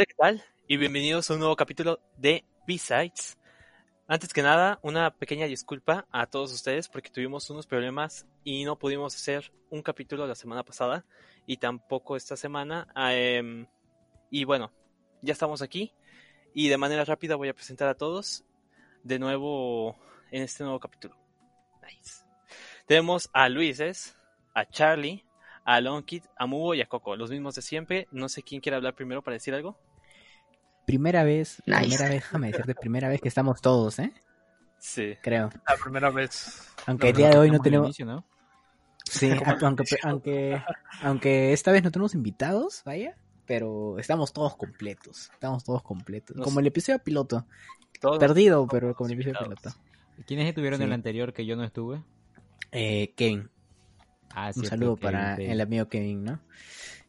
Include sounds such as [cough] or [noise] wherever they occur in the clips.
Hola, ¿qué tal? Y bienvenidos a un nuevo capítulo de B-Sides. Antes que nada, una pequeña disculpa a todos ustedes porque tuvimos unos problemas y no pudimos hacer un capítulo la semana pasada y tampoco esta semana. Em, y bueno, ya estamos aquí y de manera rápida voy a presentar a todos de nuevo en este nuevo capítulo. Nice. Tenemos a Luises, a Charlie, a Lonkit, a Mubo y a Coco, los mismos de siempre. No sé quién quiere hablar primero para decir algo. Primera vez, Nice. primera vez, déjame decirte, primera vez que estamos todos, ¿eh? Sí. Creo. La primera vez. Aunque el día de hoy no tenemos... inicio, ¿no? Sí, [laughs] aunque, aunque, aunque esta vez no tenemos invitados, vaya, pero estamos todos completos, estamos todos completos. Nos- Como el episodio piloto, Todos perdido, pero como el episodio invitados. piloto. ¿Quiénes estuvieron en Sí. el anterior que yo no estuve? Eh, Kevin, Ah, un cierto, saludo para el amigo Kevin, ¿no?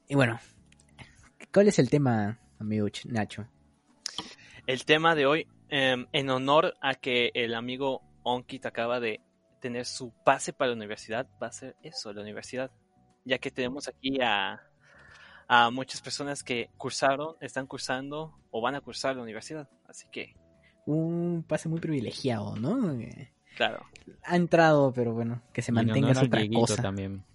Y bueno, ¿cuál es el tema, amigo Ch- Nacho? El tema de hoy, em, en honor a que el amigo Onkit acaba de tener su pase para la universidad, va a ser eso, la universidad. Ya que tenemos aquí a, a muchas personas que cursaron, están cursando o van a cursar la universidad. Así que, Un pase muy privilegiado, ¿no? Eh, claro. Ha entrado, pero bueno, que se en mantenga al otra cosa. también.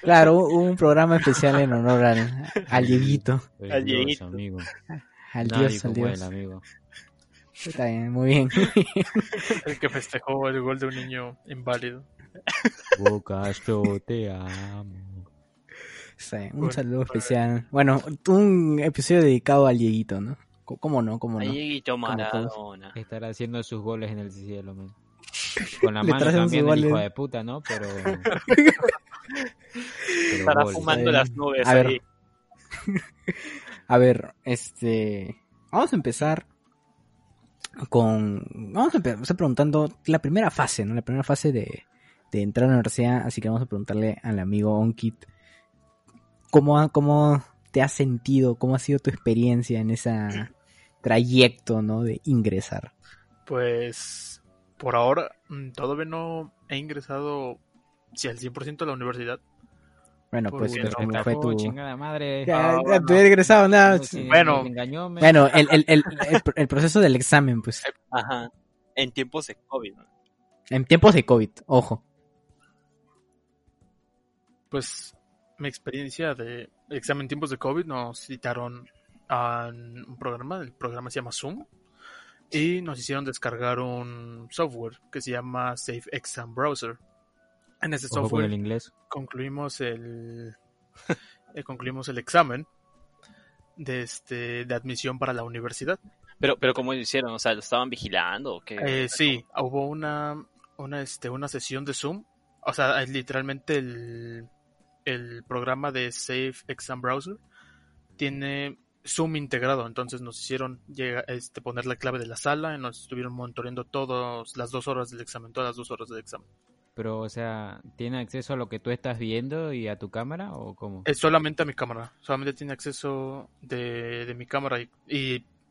Claro, un programa especial en honor al, al Dieguito, Soy Al Dios, Dieguito. amigo. Al Nadie Dios, al Dios. él, amigo. Está bien, muy bien. [laughs] El que festejó el gol de un niño inválido. Boca, yo te amo. Sí, un Bueno, saludo especial. Bueno, un episodio dedicado al Dieguito, ¿no? ¿Cómo no? ¿Cómo no? Ahí Dieguito. Maradona. Estará haciendo sus goles en el cielo, man. [laughs] Con la Le mano también el hijo de puta, ¿no? Pero... [laughs] Pero Estará gol. fumando las nubes A ver. A ver, este... Vamos a empezar con... Vamos a empezar preguntando la primera fase, ¿no? La primera fase de, de entrar a la universidad, así que vamos a preguntarle al amigo Onkit cómo, ha- cómo te has sentido, cómo ha sido tu experiencia en ese trayecto, ¿no? De ingresar. Pues por ahora mm, todavía no he ingresado si al 100% a la universidad. Bueno, Por pues me fue tu... chingada madre. Ya, ya bueno. te he egresado, nada. No, Bueno. engañó. Bueno, el, el, el, el, el proceso del examen, pues, [laughs] Ajá. En tiempos de COVID. ¿no? en tiempos de COVID, ojo. Pues mi experiencia de examen en tiempos de COVID nos citaron a un programa, el programa se llama Zoom, y nos hicieron descargar un software que se llama Safe Exam Browser. En ese Ojo software el inglés. concluimos el [laughs] eh, concluimos el examen de este de admisión para la universidad. Pero, pero ¿cómo lo hicieron? O sea, ¿lo estaban vigilando o qué? Eh, sí, hubo una una este una sesión de Zoom, o sea, es literalmente el el programa de Safe Exam Browser tiene Zoom integrado, entonces nos hicieron llega, este, poner la clave de la sala y nos estuvieron monitoreando todas las dos horas del examen, todas las dos horas del examen. Pero, o sea, ¿tiene acceso a lo que tú estás viendo y a tu cámara o cómo? Es solamente a mi cámara. Solamente tiene acceso de, de mi cámara y,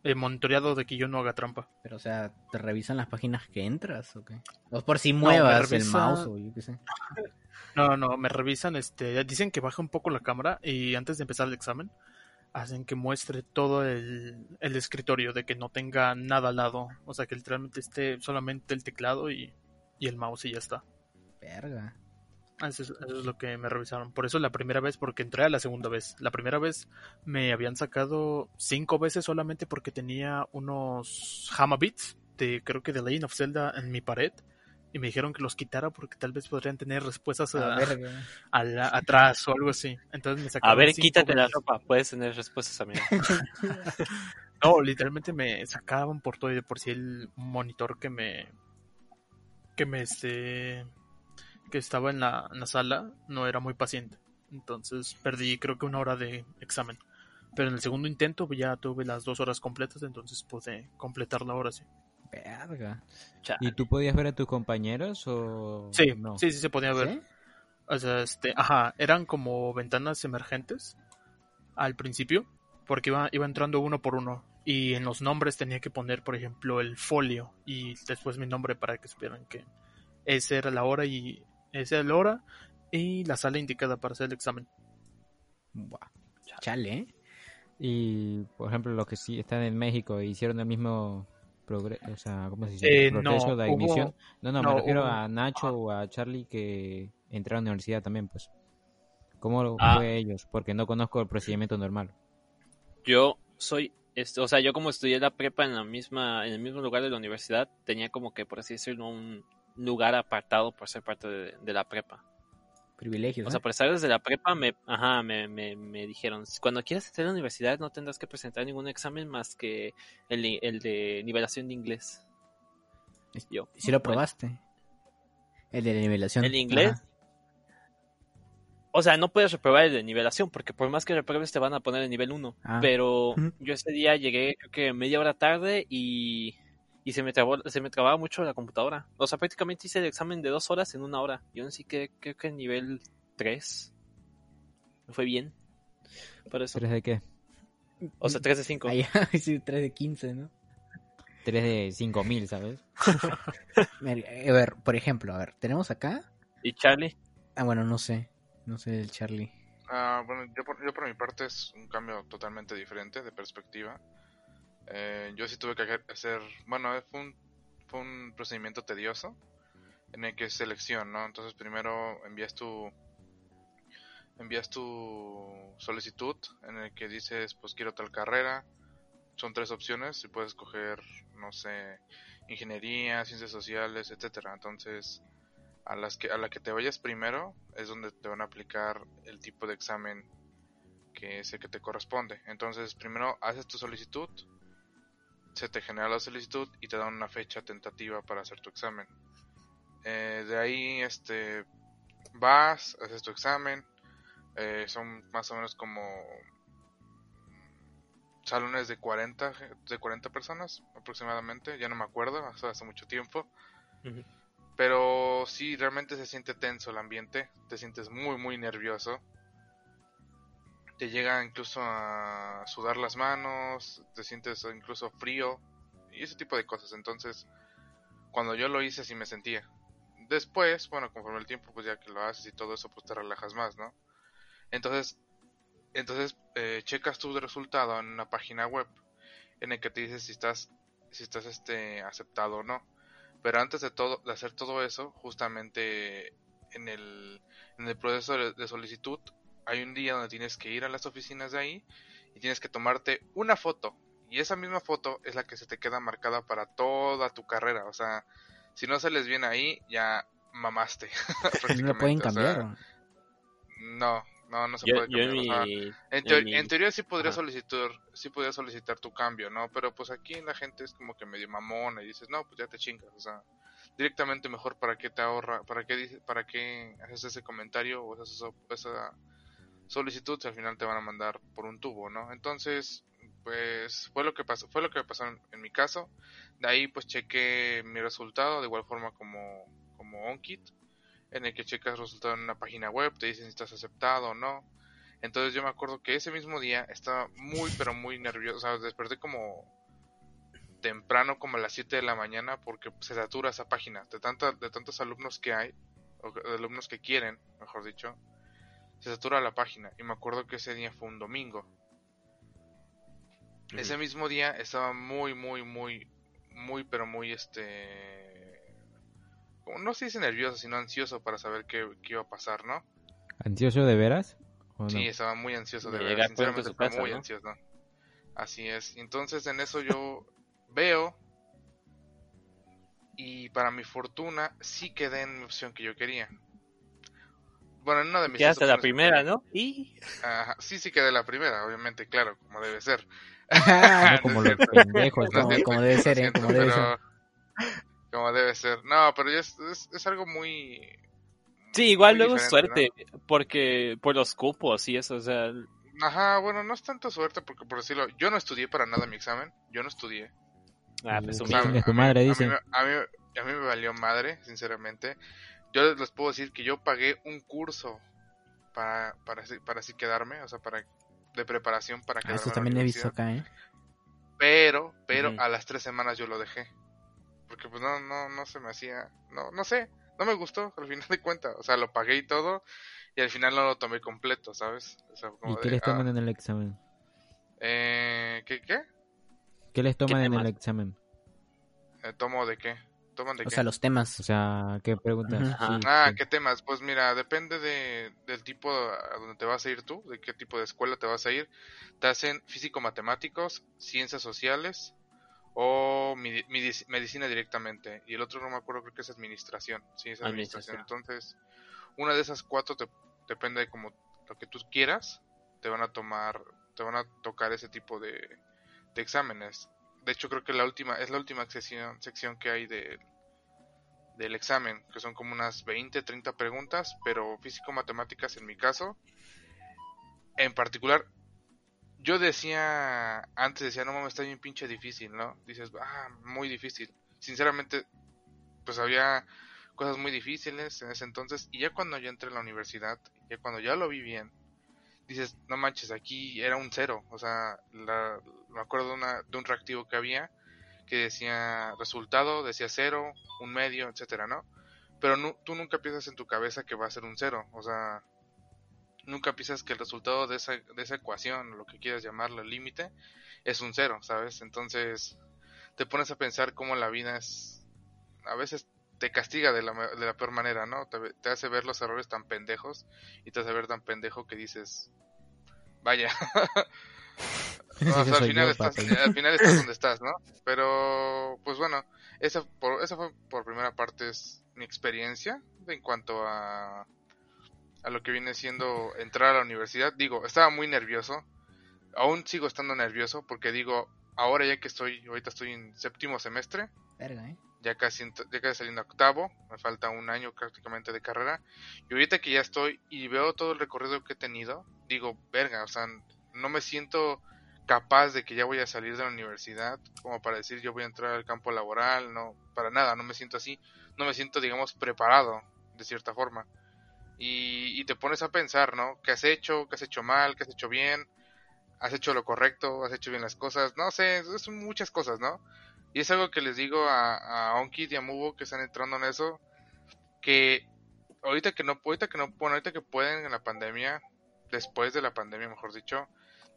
y monitoreado de que yo no haga trampa. Pero, o sea, ¿te revisan las páginas que entras o qué? O por si muevas el mouse o yo qué sé. [laughs] No, no, me revisan, este, dicen que baje un poco la cámara y antes de empezar el examen hacen que muestre todo el, el escritorio, de que no tenga nada al lado. O sea, que literalmente esté solamente el teclado y, y el mouse y ya está. Verga. Eso es, eso es lo que me revisaron. Por eso la primera vez, porque entré a la segunda vez. La primera vez me habían sacado cinco veces solamente porque tenía unos Hama Beats de creo que de Legend of Zelda en mi pared. Y me dijeron que los quitara porque tal vez podrían tener respuestas Ah, a- a la- [laughs] atrás o algo así. Entonces me A sacaron ver, cinco quítate la ropa. Puedes tener respuestas, amigo. [laughs] No, literalmente me sacaban por todo y de por sí el monitor que me que me este que estaba en la, en la sala no era muy paciente. Entonces perdí creo que una hora de examen. Pero en el segundo intento ya tuve las dos horas completas, entonces pude completar la hora sí. Verga. ¿Y tú podías ver a tus compañeros o Sí, no? sí, sí se podía ver. ¿Sí? O sea, este, ajá, eran como ventanas emergentes al principio, porque iba, iba entrando uno por uno. Y en los nombres tenía que poner, por ejemplo, el folio y después mi nombre para que supieran que esa era la hora y esa era la hora y la sala indicada para hacer el examen. Buah. Chale, ¿eh? Y, por ejemplo, los que sí están en México hicieron el mismo progreso, o sea, ¿cómo se dice? Eh, no, proceso de hubo- admisión. No, no, me no, refiero hubo- a Nacho o a Charlie que entraron a la universidad también, pues. ¿Cómo Ah. fue ellos? Porque no conozco el procedimiento normal. Yo soy, este, o sea, yo como estudié la prepa en la misma, en el mismo lugar de la universidad, tenía como que, por así decirlo, un lugar apartado por ser parte de, de la prepa. Privilegios. O ¿eh? sea, por estar desde la prepa, me, ajá, me, me, me dijeron, cuando quieras entrar a la universidad no tendrás que presentar ningún examen más que el, el de nivelación de inglés. Yo. Si lo bueno, probaste. El de la nivelación. ¿El de inglés? Ajá. O sea, no puedes reprobar el de nivelación, porque por más que repruebes te van a poner el nivel 1. Ah. Pero yo ese día llegué, creo que media hora tarde y, y se me trabó, se me trababa mucho la computadora. O sea, prácticamente hice el examen de dos horas en una hora. Yo sí que creo que nivel 3. Me fue bien. Por eso. ¿Tres de qué? O sea, 3 de 5. Ahí, [laughs] sí, 3 de 15, ¿no? Tres de cinco mil, ¿sabes? [laughs] Mira, A ver, por ejemplo, a ver, tenemos acá. ¿Y Charlie? Ah, bueno, no sé. No sé el Charlie. Ah, bueno, yo por, yo por mi parte es un cambio totalmente diferente de perspectiva. Eh, yo sí tuve que hacer, bueno, fue un, fue un procedimiento tedioso en el que es selección, ¿no? Entonces primero envías tu envías tu solicitud en el que dices, pues quiero tal carrera. Son tres opciones y puedes escoger, no sé, ingeniería, ciencias sociales, etcétera. Entonces, a las que a la que te vayas primero es donde te van a aplicar el tipo de examen que es el que te corresponde. Entonces, primero haces tu solicitud, se te genera la solicitud y te dan una fecha tentativa para hacer tu examen. Eh, de ahí, este, vas, haces tu examen. eh, son más o menos como salones de 40 ge- de 40 personas aproximadamente, ya no me acuerdo, hace, hace mucho tiempo. Pero sí, realmente se siente tenso el ambiente, te sientes muy, muy nervioso. Te llega incluso a sudar las manos, te sientes incluso frío y ese tipo de cosas. Entonces, cuando yo lo hice, sí me sentía. Después, bueno, conforme el tiempo, pues ya que lo haces y todo eso, pues te relajas más, ¿no? Entonces, entonces eh, checas tu resultado en una página web en el que te dice si estás, si estás este, aceptado o no. Pero antes de todo, de hacer todo eso, justamente en el, en el proceso de solicitud, hay un día donde tienes que ir a las oficinas de ahí y tienes que tomarte una foto. Y esa misma foto es la que se te queda marcada para toda tu carrera. O sea, si no sales bien ahí, ya mamaste. [laughs] [laughs] No lo pueden prácticamente, o sea, cambiar. no, no, no se Yo, puede yo en cambiar. o sea, mi... en, en teo- mi- en teoría sí podría Ajá. solicitar, sí podría solicitar tu cambio, ¿no? Pero pues aquí la gente es como que medio mamona y dices, no, pues ya te chingas, o sea, directamente mejor para qué te ahorra, para qué para qué haces ese comentario o haces esa, esa solicitud al final te van a mandar por un tubo, ¿no? Entonces, pues fue lo que pasó, fue lo que pasó en, mi caso. De ahí pues chequé mi resultado de igual forma como como OnKit en el que checas resultado en una página web, te dicen si estás aceptado o no. Entonces yo me acuerdo que ese mismo día estaba muy pero muy nervioso, o sea, desperté como temprano como a las 7 de la mañana porque se satura esa página de tanta, de tantos alumnos que hay o de alumnos que quieren, mejor dicho, se satura la página y me acuerdo que ese día fue un domingo. Ese mismo día estaba muy muy muy muy pero muy este como no se dice nervioso, sino ansioso para saber qué, qué iba a pasar, ¿no? ¿Ansioso de veras? ¿O no? Sí, estaba muy ansioso de a sinceramente muy ¿no? ansioso. Así es. Entonces en eso yo [laughs] veo y para mi fortuna sí quedé en la opción que yo quería. Bueno, en una de mis Quedaste la primera. ¿no? Y... Ajá, sí, sí quedé la primera, obviamente, claro, como debe ser. No [laughs] No como los pendejos, No ¿no? Como- debe ser, ¿eh? Como debe pero- Como debe ser. No, pero ya es, es, es algo muy... Sí, igual muy luego es suerte, porque por los cupos y eso, o sea... ¿no? Ajá, bueno, no es tanto suerte porque por decirlo, yo no estudié para nada mi examen, yo no estudié. Ah, presumido. O sea, tu a mí- madre, a mí A mí, a mí me valió madre, sinceramente. Yo les puedo decir que yo pagué un curso para, para, para así quedarme, o sea, para de preparación para Ah, quedarme eso en la también he visto acá, ¿eh? Pero, pero a las tres semanas yo lo dejé. Porque pues no, no, no se me hacía, no, no sé, no me gustó al final de cuentas. O sea, lo pagué y todo y al final no lo tomé completo, ¿sabes? O sea, como ¿Y qué de, les toman ah, en el examen? Eh, ¿Qué? ¿Qué? ¿Qué les toman en el examen? Eh, ¿Tomo de qué? ¿Toman de O qué? sea, los temas. O sea, ¿qué preguntas? Ujú. Ajá. Sí, Ah, sí. ¿qué temas? Pues mira, depende de, del tipo a donde te vas a ir tú, de qué tipo de escuela te vas a ir. Te hacen físico-matemáticos, ciencias sociales o medi- medici- medicina directamente. Y el otro no me acuerdo, creo que es administración. Sí, es. Administración. Entonces, una de esas cuatro te, depende de como lo que tú quieras, te van a tomar, te van a tocar ese tipo de, de exámenes. De hecho, creo que la última, es la última sección, sección que hay de, del examen, que son como unas 20, 30 preguntas, pero físico-matemáticas en mi caso, en particular, yo decía, antes decía, no mames, está bien pinche difícil, ¿no? Dices, ah, muy difícil. Sinceramente, pues había cosas muy difíciles en ese entonces, y ya cuando yo entré en la universidad, ya cuando ya lo vi bien, dices, no manches, aquí era un cero, o sea, la- me acuerdo de, una, de un reactivo que había, que decía resultado, decía cero, un medio, etcétera, ¿no? Pero tú nunca piensas en tu cabeza que va a ser un cero, o sea, nunca piensas que el resultado de esa, de esa ecuación, o lo que quieras llamarlo, límite, es un cero, ¿sabes? Entonces, te pones a pensar cómo la vida es, a veces te castiga de la, de la peor manera, ¿no? Te, te hace ver los errores tan pendejos y te hace ver tan pendejo que dices, vaya. [laughs] No, o Ese sea, al, final yo, estás, al final estás donde [laughs] estás, ¿no? Pero, pues bueno, esa, por, esa fue por primera parte es mi experiencia en cuanto a, a lo que viene siendo entrar a la universidad. Digo, estaba muy nervioso, aún sigo estando nervioso porque digo, ahora ya que estoy, ahorita estoy en séptimo semestre, Verga, ¿eh? ya casi, ya casi saliendo a octavo, me falta un año prácticamente de carrera, y ahorita que ya estoy y veo todo el recorrido que he tenido, digo, verga, o sea, no me siento capaz de que ya voy a salir de la universidad como para decir yo voy a entrar al campo laboral, no, para nada, no me siento así, no me siento, digamos, preparado de cierta forma. Y, te pones a pensar, ¿no? ¿Qué has hecho? ¿Qué has hecho mal? ¿Qué has hecho bien? ¿Has hecho lo correcto? ¿Has hecho bien las cosas? No sé, son muchas cosas, ¿no? Y es algo que les digo a, a Onkid y a Mubo que están entrando en eso, que ahorita que no, ahorita que no, bueno, ahorita que pueden en la pandemia, después de la pandemia, mejor dicho,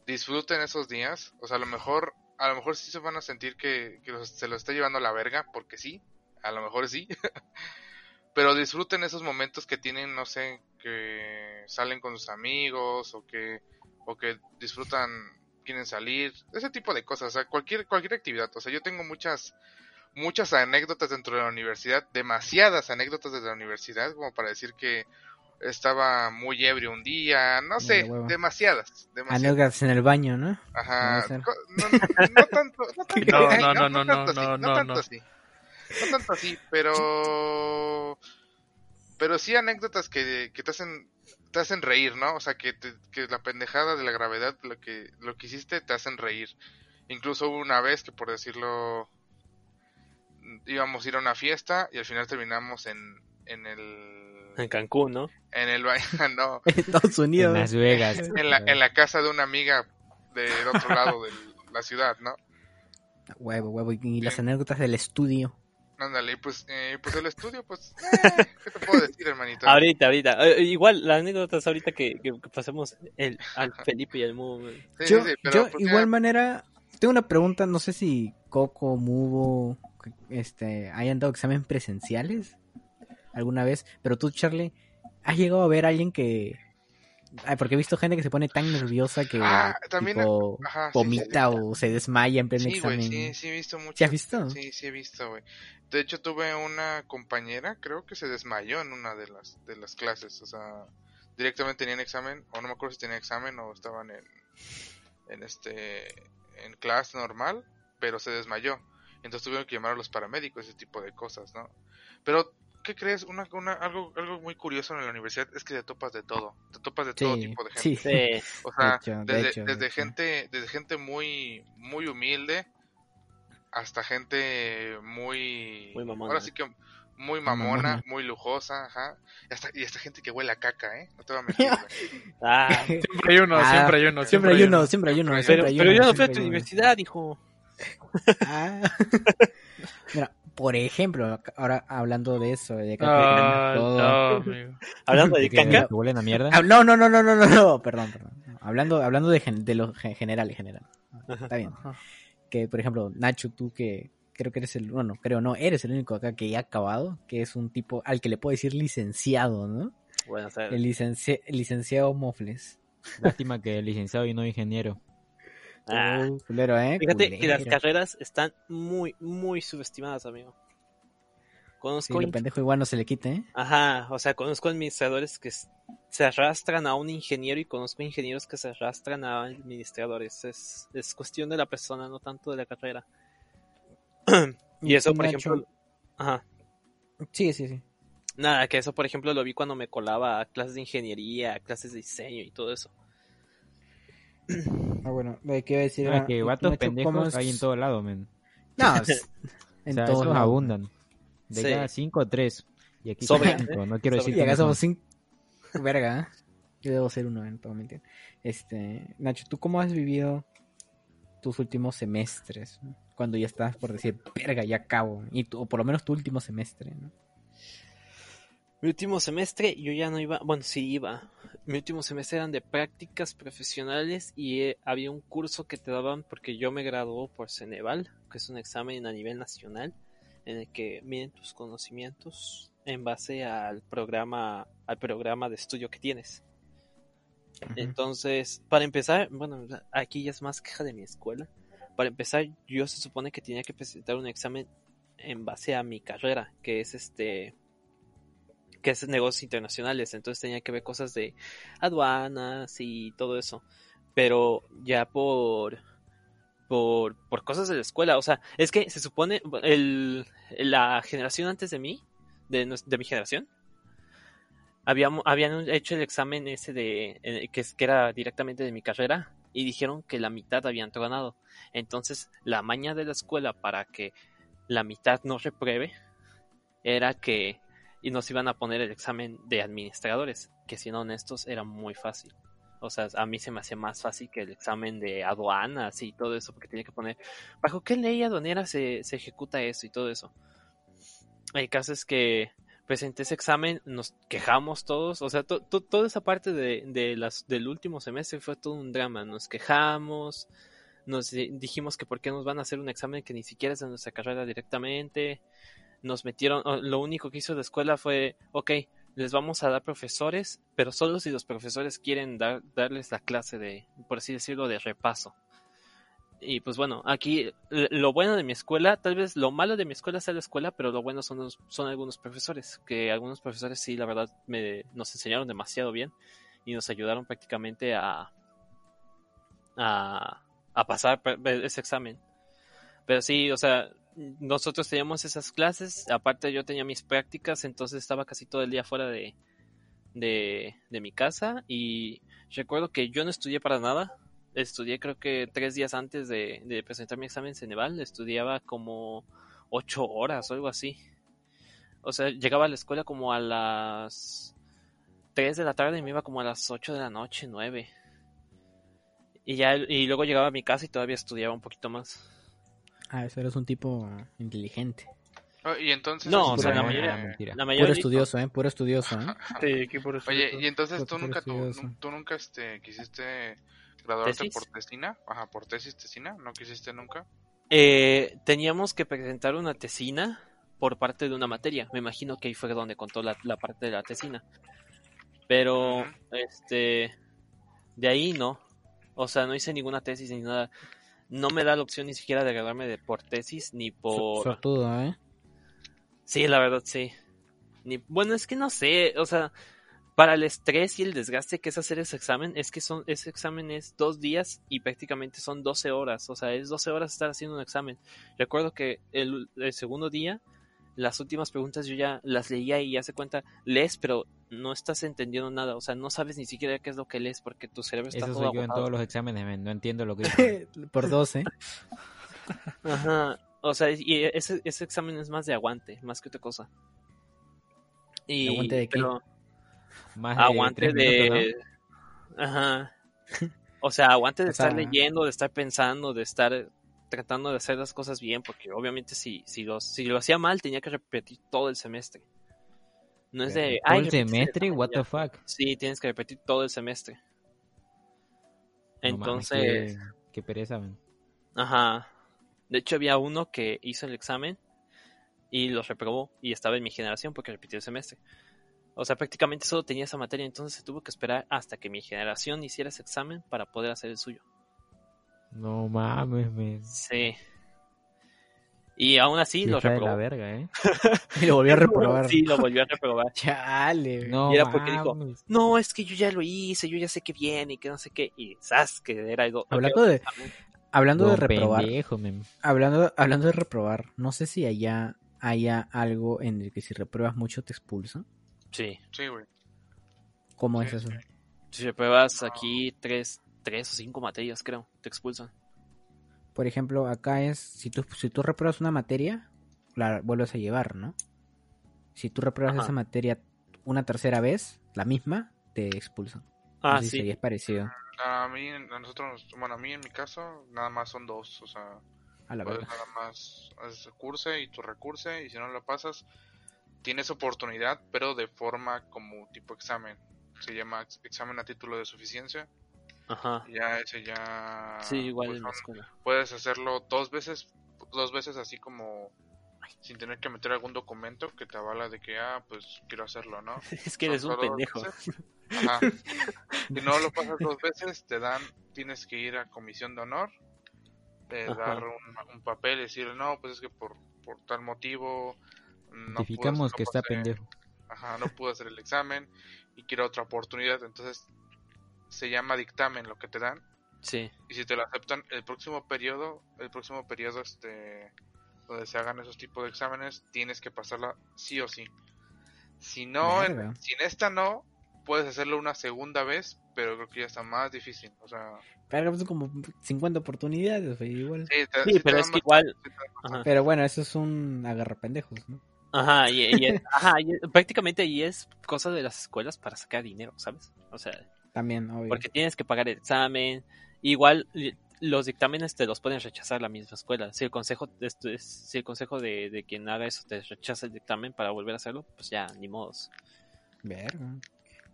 disfruten esos días, o sea, a lo mejor, a lo mejor sí se van a sentir que, que los- se los está llevando a la verga, porque sí, a lo mejor sí, [laughs] pero disfruten esos momentos que tienen, no sé, que salen con sus amigos, o que, o que disfrutan, quieren salir, ese tipo de cosas, o sea, cualquier, cualquier actividad, o sea, yo tengo muchas, muchas anécdotas dentro de la universidad, demasiadas anécdotas de la universidad, como para decir que estaba muy ebrio un día, no sé, demasiadas, demasiadas. Anécdotas en el baño, ¿no? Ajá, no, no, no [laughs] tanto, no tanto No, así, no, no, no, tanto no, así, no, no, tanto no. así, no tanto así, pero, pero sí anécdotas que, que te hacen, te hacen reír, ¿no? O sea, que, te- que la pendejada de la gravedad, lo que, lo que hiciste, te hacen reír. Incluso hubo una vez que, por decirlo, íbamos a ir a una fiesta y al final terminamos en, en el, En Cancún, ¿no? en el [laughs] no, [laughs] En Estados En Unidos. Las Vegas. [laughs] en la, en la casa de una amiga del otro lado de la ciudad, ¿no? Huevo, huevo. Y las anécdotas del estudio. Ándale, y pues, eh, pues el estudio, pues, eh, ¿qué te puedo decir, hermanito? Ahorita, ahorita. Eh, igual, la anécdota es ahorita que, que, pasemos el, al Felipe y al Mu. güey. Sí, yo, sí, sí, pero yo pues, igual ya, manera, tengo una pregunta, no sé si Coco, Mubo, este, hayan dado examen presenciales alguna vez, pero tú, Charlie, ¿has llegado a ver a alguien que... Ay, porque he visto gente que se pone tan nerviosa que Ah, también- tipo, ajá, sí, vomita sí, sí. o se desmaya en pleno Sí, examen. sí, sí he visto mucho. ¿Sí has visto? Sí, sí he visto, güey. De hecho, tuve una compañera, creo que se desmayó en una de las, de las clases, o sea, directamente tenían examen, o no me acuerdo si tenían examen o estaban en, en este, en clase normal, pero se desmayó. Entonces tuvieron que llamar a los paramédicos, ese tipo de cosas, ¿no? Pero, ¿qué crees? Una, una, algo, algo muy curioso en la universidad es que te topas de todo, te topas de todo tipo de gente. sí. Sí. O sea, hecho, de desde, de hecho. gente, desde gente muy, muy humilde hasta gente muy, Muy mamona. ahora sí que muy mamona, Mamona. muy lujosa, ajá, y hasta, y hasta gente que huele a caca, eh, no te voy a [laughs] mentir, güey. Ah, [laughs] Siempre hay uno, Ah, siempre hay uno. Siempre hay uno, siempre hay uno, Pero- siempre yo no fui a tu universidad, hijo. Ah. [laughs] Mira, por ejemplo, ahora hablando de eso, de que Ah, todo- no. [laughs] Hablando de caca, te huelen a mierda. Ah, no, no, no, no, no, no, no, perdón, perdón. Hablando, hablando de, gen- de lo gen- general, en general. Está bien. Que, por ejemplo, Nacho, tú que creo que eres el, bueno, creo no, eres el único acá que ya ha acabado, que es un tipo al que le puedo decir licenciado, ¿no? bueno, o sea, El, licenci- el licenciado Mofles. Lástima que licenciado y no ingeniero. Ah, Uh, culero, ¿eh? fíjate que las Culero. carreras están muy, muy subestimadas, amigo. Sí, Conozco, lo pendejo igual no se le quite, ¿eh? ajá, o sea, conozco administradores que se arrastran a un ingeniero y conozco ingenieros que se arrastran a administradores. Es, es cuestión de la persona, no tanto de la carrera. [clears throat] y eso, por ejemplo, ajá. Sí, sí, sí. Nada, que eso, por ejemplo, lo vi cuando me colaba a clases de ingeniería, a clases de diseño y todo eso. Ah, bueno, a decir Ah, que ¿y tú, vatos Nacho, cómo pendejos es- hay en todo lado, men. No, es- [laughs] O en sea, todos esos abundan. De Sí. cada cinco, tres. Y aquí Sobran, cinco, no quiero decir Y acá somos son. cinco. Verga, ¿eh? Yo debo ser uno en todo. Este, Nacho, ¿tú cómo has vivido tus últimos semestres? no? Cuando ya estás por decir, verga, ya acabo. Y tú- o por lo menos tu último semestre, ¿no? Mi último semestre yo ya no iba, bueno, sí iba. Mi último semestre eran de prácticas profesionales y eh, había un curso que te daban porque yo me graduó por Ceneval, que es un examen a nivel nacional en el que miden tus conocimientos en base al programa al programa de estudio que tienes. Entonces, para empezar, bueno, aquí ya es más queja de mi escuela. Para empezar, yo se supone que tenía que presentar un examen en base a mi carrera, que es este que es negocios internacionales, entonces tenía que ver cosas de aduanas y todo eso. Pero ya por por, por cosas de la escuela, o sea, es que se supone el, la generación antes de mí, de, de mi generación, habíamos, habían hecho el examen ese de eh, que, que era directamente de mi carrera y dijeron que la mitad habían tronado. Entonces, la maña de la escuela para que la mitad no repruebe era que y nos iban a poner el examen de administradores, que siendo honestos era muy fácil. O sea, a mí se me hacía más fácil que el examen de aduanas y todo eso, porque tenía que poner bajo qué ley aduanera se, se ejecuta eso y todo eso. El caso es que presenté ese examen, nos quejamos todos, o sea, to- to- toda esa parte de, de las, del último semestre fue todo un drama, nos quejamos, nos di- dijimos que por qué nos van a hacer un examen que ni siquiera es de nuestra carrera directamente, nos metieron, lo único que hizo la escuela fue, ok, les vamos a dar profesores, pero solo si los profesores quieren dar, darles la clase de, por así decirlo, de repaso. Y pues bueno, aquí lo bueno de mi escuela, tal vez lo malo de mi escuela sea la escuela, pero lo bueno son, son algunos profesores, que algunos profesores sí, la verdad, me, nos enseñaron demasiado bien y nos ayudaron prácticamente a, a, a pasar pe- ese examen. Pero sí, o sea, nosotros teníamos esas clases, aparte yo tenía mis prácticas, entonces estaba casi todo el día fuera de, de, de mi casa y recuerdo que yo no estudié para nada, estudié creo que tres días antes de, presentar mi examen Ceneval, estudiaba como ocho horas o algo así. O sea, llegaba a la escuela como a las tres de la tarde y me iba como a las ocho de la noche, nueve. Y ya, y luego llegaba a mi casa y todavía estudiaba un poquito más. Ah, eso eres un tipo inteligente. Oh, y entonces... No, o sea, la Ah, mayoría- mentira. La mayoría Puro estudioso, ¿eh? Puro estudioso, ¿eh? [laughs] Sí, aquí por eso. Oye, y entonces tú tu nunca, tú, estudioso. nu- tú nunca este, quisiste graduarte ¿Tesis? por tesina, ajá, por tesis tesina, ¿no quisiste nunca? Eh, teníamos que presentar una tesina por parte de una materia. Me imagino que ahí fue donde contó la, la parte de la tesina. Pero, este, de ahí no. O sea, no hice ninguna tesis ni nada. No me da la opción ni siquiera de graduarme de por tesis ni por... Suertudo, ¿eh? Sí, la verdad, sí. Ni... Bueno, es que no sé, o sea, para el estrés y el desgaste que es hacer ese examen, es que son, ese examen es dos días y prácticamente son 12 horas, o sea, es 12 horas estar haciendo un examen. Recuerdo que el, el segundo día, las últimas preguntas yo ya las leía y ya se cuenta, lees, pero no estás entendiendo nada, o sea, no sabes ni siquiera qué es lo que lees porque tu cerebro está Eso todo soy yo en todos los exámenes, men. No entiendo lo que. [laughs] Por dos, ¿eh? Ajá, o sea, y ese, ese examen es más de aguante, más que otra cosa. Y, ¿Aguante de qué? pero- Más de aguante minutos, de... Ajá. O sea, aguante de O estar sea- leyendo, de estar pensando, de estar tratando de hacer las cosas bien, porque obviamente si, si, los, si lo hacía mal tenía que repetir todo el semestre. No es de... Todo "Ay, el semestre, what ya". the fuck. Sí, tienes que repetir todo el semestre. No mames, Entonces, qué, qué pereza, man. ajá. De hecho, había uno que hizo el examen y lo reprobó y estaba en mi generación porque repitió el semestre. O sea, prácticamente solo tenía esa materia, entonces se tuvo que esperar hasta que mi generación hiciera ese examen para poder hacer el suyo. No mames, me. Sí. Y aún así lo de la reprobó. verga, ¿eh? [laughs] Y lo volvió a reprobar. Sí, lo volvió a reprobar. Chale. No Y era porque dijo. No, es que yo ya lo hice, yo ya sé que viene y que no sé qué. Y sabes que era algo. Hablando de, hablando de reprobar, pendejo, hablando, hablando de reprobar, no sé si allá haya algo en el que si repruebas mucho te expulsan. Sí. Sí, güey. ¿Cómo Sí, es eso? sí. Si repruebas aquí tres, tres o cinco materias, creo, te expulsan. Por ejemplo, acá es, si tú, si tú repruebas una materia, la vuelves a llevar, ¿no? Si tú repruebas Ajá. esa materia una tercera vez, la misma, te expulsan. Ah, no sé si sí. es parecido. A mí, a nosotros, bueno, a mí en mi caso, nada más son dos. O sea, A la puedes verdad. nada más haces curse y tu recurse. Y si no lo pasas, tienes oportunidad, pero de forma como tipo examen. Se llama ex- examen a título de suficiencia. Ajá. Ya ese ya. Sí, igual pues, en la escuela. puedes hacerlo dos veces, dos veces así como sin tener que meter algún documento que te avala de que, ah, pues quiero hacerlo, ¿no? [laughs] Es que eres Son un pendejo. [laughs] Ajá. Si no lo pasas dos veces, te dan, tienes que ir a comisión de honor, eh, dar un, un papel y decir, no, pues es que por, por tal motivo no pude- Identificamos no que está pendejo. Ajá, no pude hacer el examen y quiero otra oportunidad, entonces se llama dictamen lo que te dan Sí. y si te lo aceptan el próximo periodo, el próximo periodo este donde se hagan esos tipos de exámenes, tienes que pasarla sí o sí. Si no, en- si en esta no, puedes hacerlo una segunda vez, pero creo que ya está más difícil. O sea, Pero son como 50 oportunidades, güey, igual. sí, te- Sí, sí te pero es que igual. Ajá. Pero bueno, eso es un agarrapendejos, ¿no? Ajá, y, ajá, y prácticamente ahí es cosa de las escuelas para sacar dinero, ¿sabes? O sea, También, obvio. porque tienes que pagar el examen. Igual los dictámenes te los pueden rechazar la misma escuela. Si el consejo, de esto es- si el consejo de, de quien haga eso te rechaza el dictamen para volver a hacerlo, pues ya, ni modos. Verga.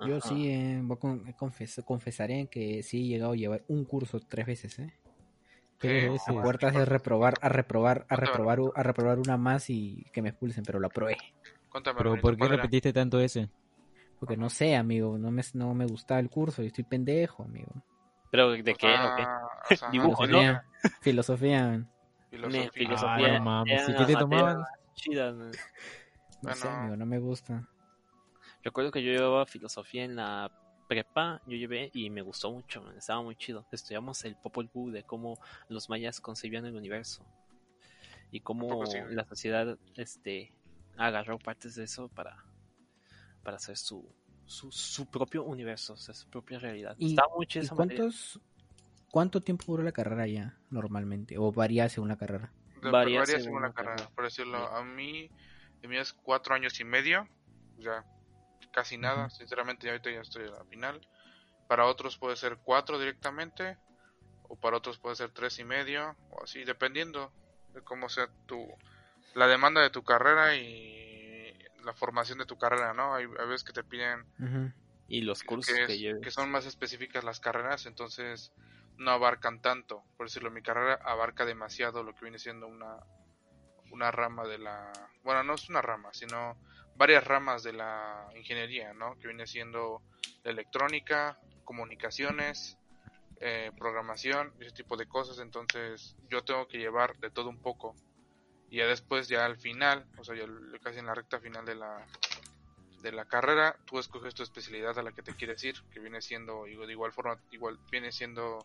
Yo Ajá. sí, eh, voy a con- confes- confesaré que sí he llegado a llevar un curso tres veces, ¿eh? Sí, veces. A puertas de reprobar, a reprobar, a reprobar, a reprobar una más y que me expulsen, pero lo aprobé. Cuéntame, Pero ¿por qué repetiste tanto ese? Porque no sé, amigo, no me, no me gustaba el curso y estoy pendejo, amigo. Pero ¿de qué? ¿O qué? sea, o sea, [laughs] Dibujo, ¿no? Filosofía, filosofía, man. filosofía. Ne- filosofía. Ah, no mames. era ¿Y una qué te tomaban? chida, ¿no? Bueno. sé, amigo, no me gusta. Recuerdo que yo llevaba filosofía en la prepa, yo llevé y me gustó mucho, man, estaba muy chido. Estudiamos el Popol Vuh de cómo los mayas concebían el universo y cómo sí, güey? la sociedad este agarró partes de eso para para hacer su su, su propio universo, o sea, su propia realidad. ¿Y- Estaba muy ¿Y chido esa materia. cuántos, cuánto tiempo dura la carrera ya, normalmente? ¿O varía según la carrera? De- Varía varía según según la carrera, carrera. por decirlo. Sí. A mí, es cuatro años y medio, ya casi nada, sinceramente ya ahorita ya estoy a la final. Para otros puede ser cuatro directamente, o para otros puede ser tres y medio, o así, dependiendo de cómo sea tu, la demanda de tu carrera y la formación de tu carrera, ¿no? Hay, hay veces que te piden. Y los cursos que, que, es- que son más específicas las carreras, entonces no abarcan tanto. Por decirlo, mi carrera abarca demasiado lo que viene siendo una, una rama de la... Bueno, no es una rama, sino varias ramas de la ingeniería, ¿no? Que viene siendo la electrónica, comunicaciones, eh, programación, ese tipo de cosas. Entonces yo tengo que llevar de todo un poco. Y ya después, ya al final, o sea, ya casi en la recta final de la, de la carrera, tú escoges tu especialidad a la que te quieres ir, que viene siendo, de igual forma, igual viene siendo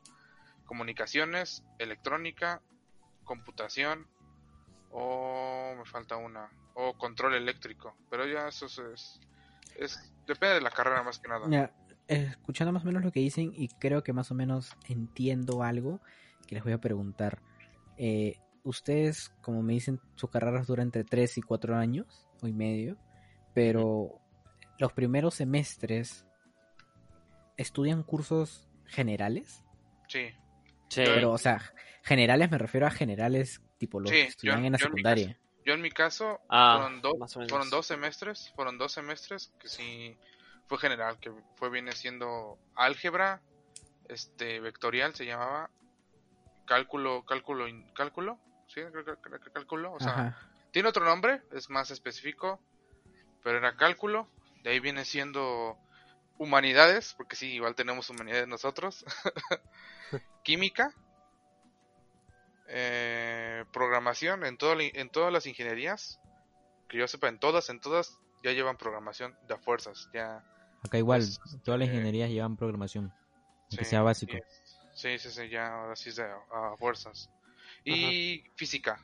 comunicaciones, electrónica, computación, o me falta una, o control eléctrico, pero ya eso es, es depende de la carrera más que nada. Mira, eh, escuchando más o menos lo que dicen y creo que más o menos entiendo algo que les voy a preguntar. Eh, ustedes, como me dicen, sus carreras duran entre 3 y 4 años o y medio, pero los primeros semestres estudian cursos generales. Sí, Sí. Pero, o sea, generales me refiero a generales tipo los Sí, que estudian yo- en la yo en secundaria. Yo en mi caso, Ah, fueron, do- más o menos. fueron dos semestres, fueron dos semestres que sí fue general, que fue viene siendo álgebra, este, vectorial se llamaba, cálculo, cálculo, in- cálculo, sí, cálculo, o sea, Ajá. tiene otro nombre, es más específico, pero era cálculo, de ahí viene siendo humanidades, porque sí, igual tenemos humanidades nosotros, [laughs] química, eh, programación, en, todo, en todas las ingenierías, que yo sepa, en todas, en todas ya llevan programación de a fuerzas, ya. Acá igual, Pues, todas las eh, ingenierías llevan programación. Sí, sea básico. Sí, sí, sí, ya ahora sí es de a, a fuerzas. Y física,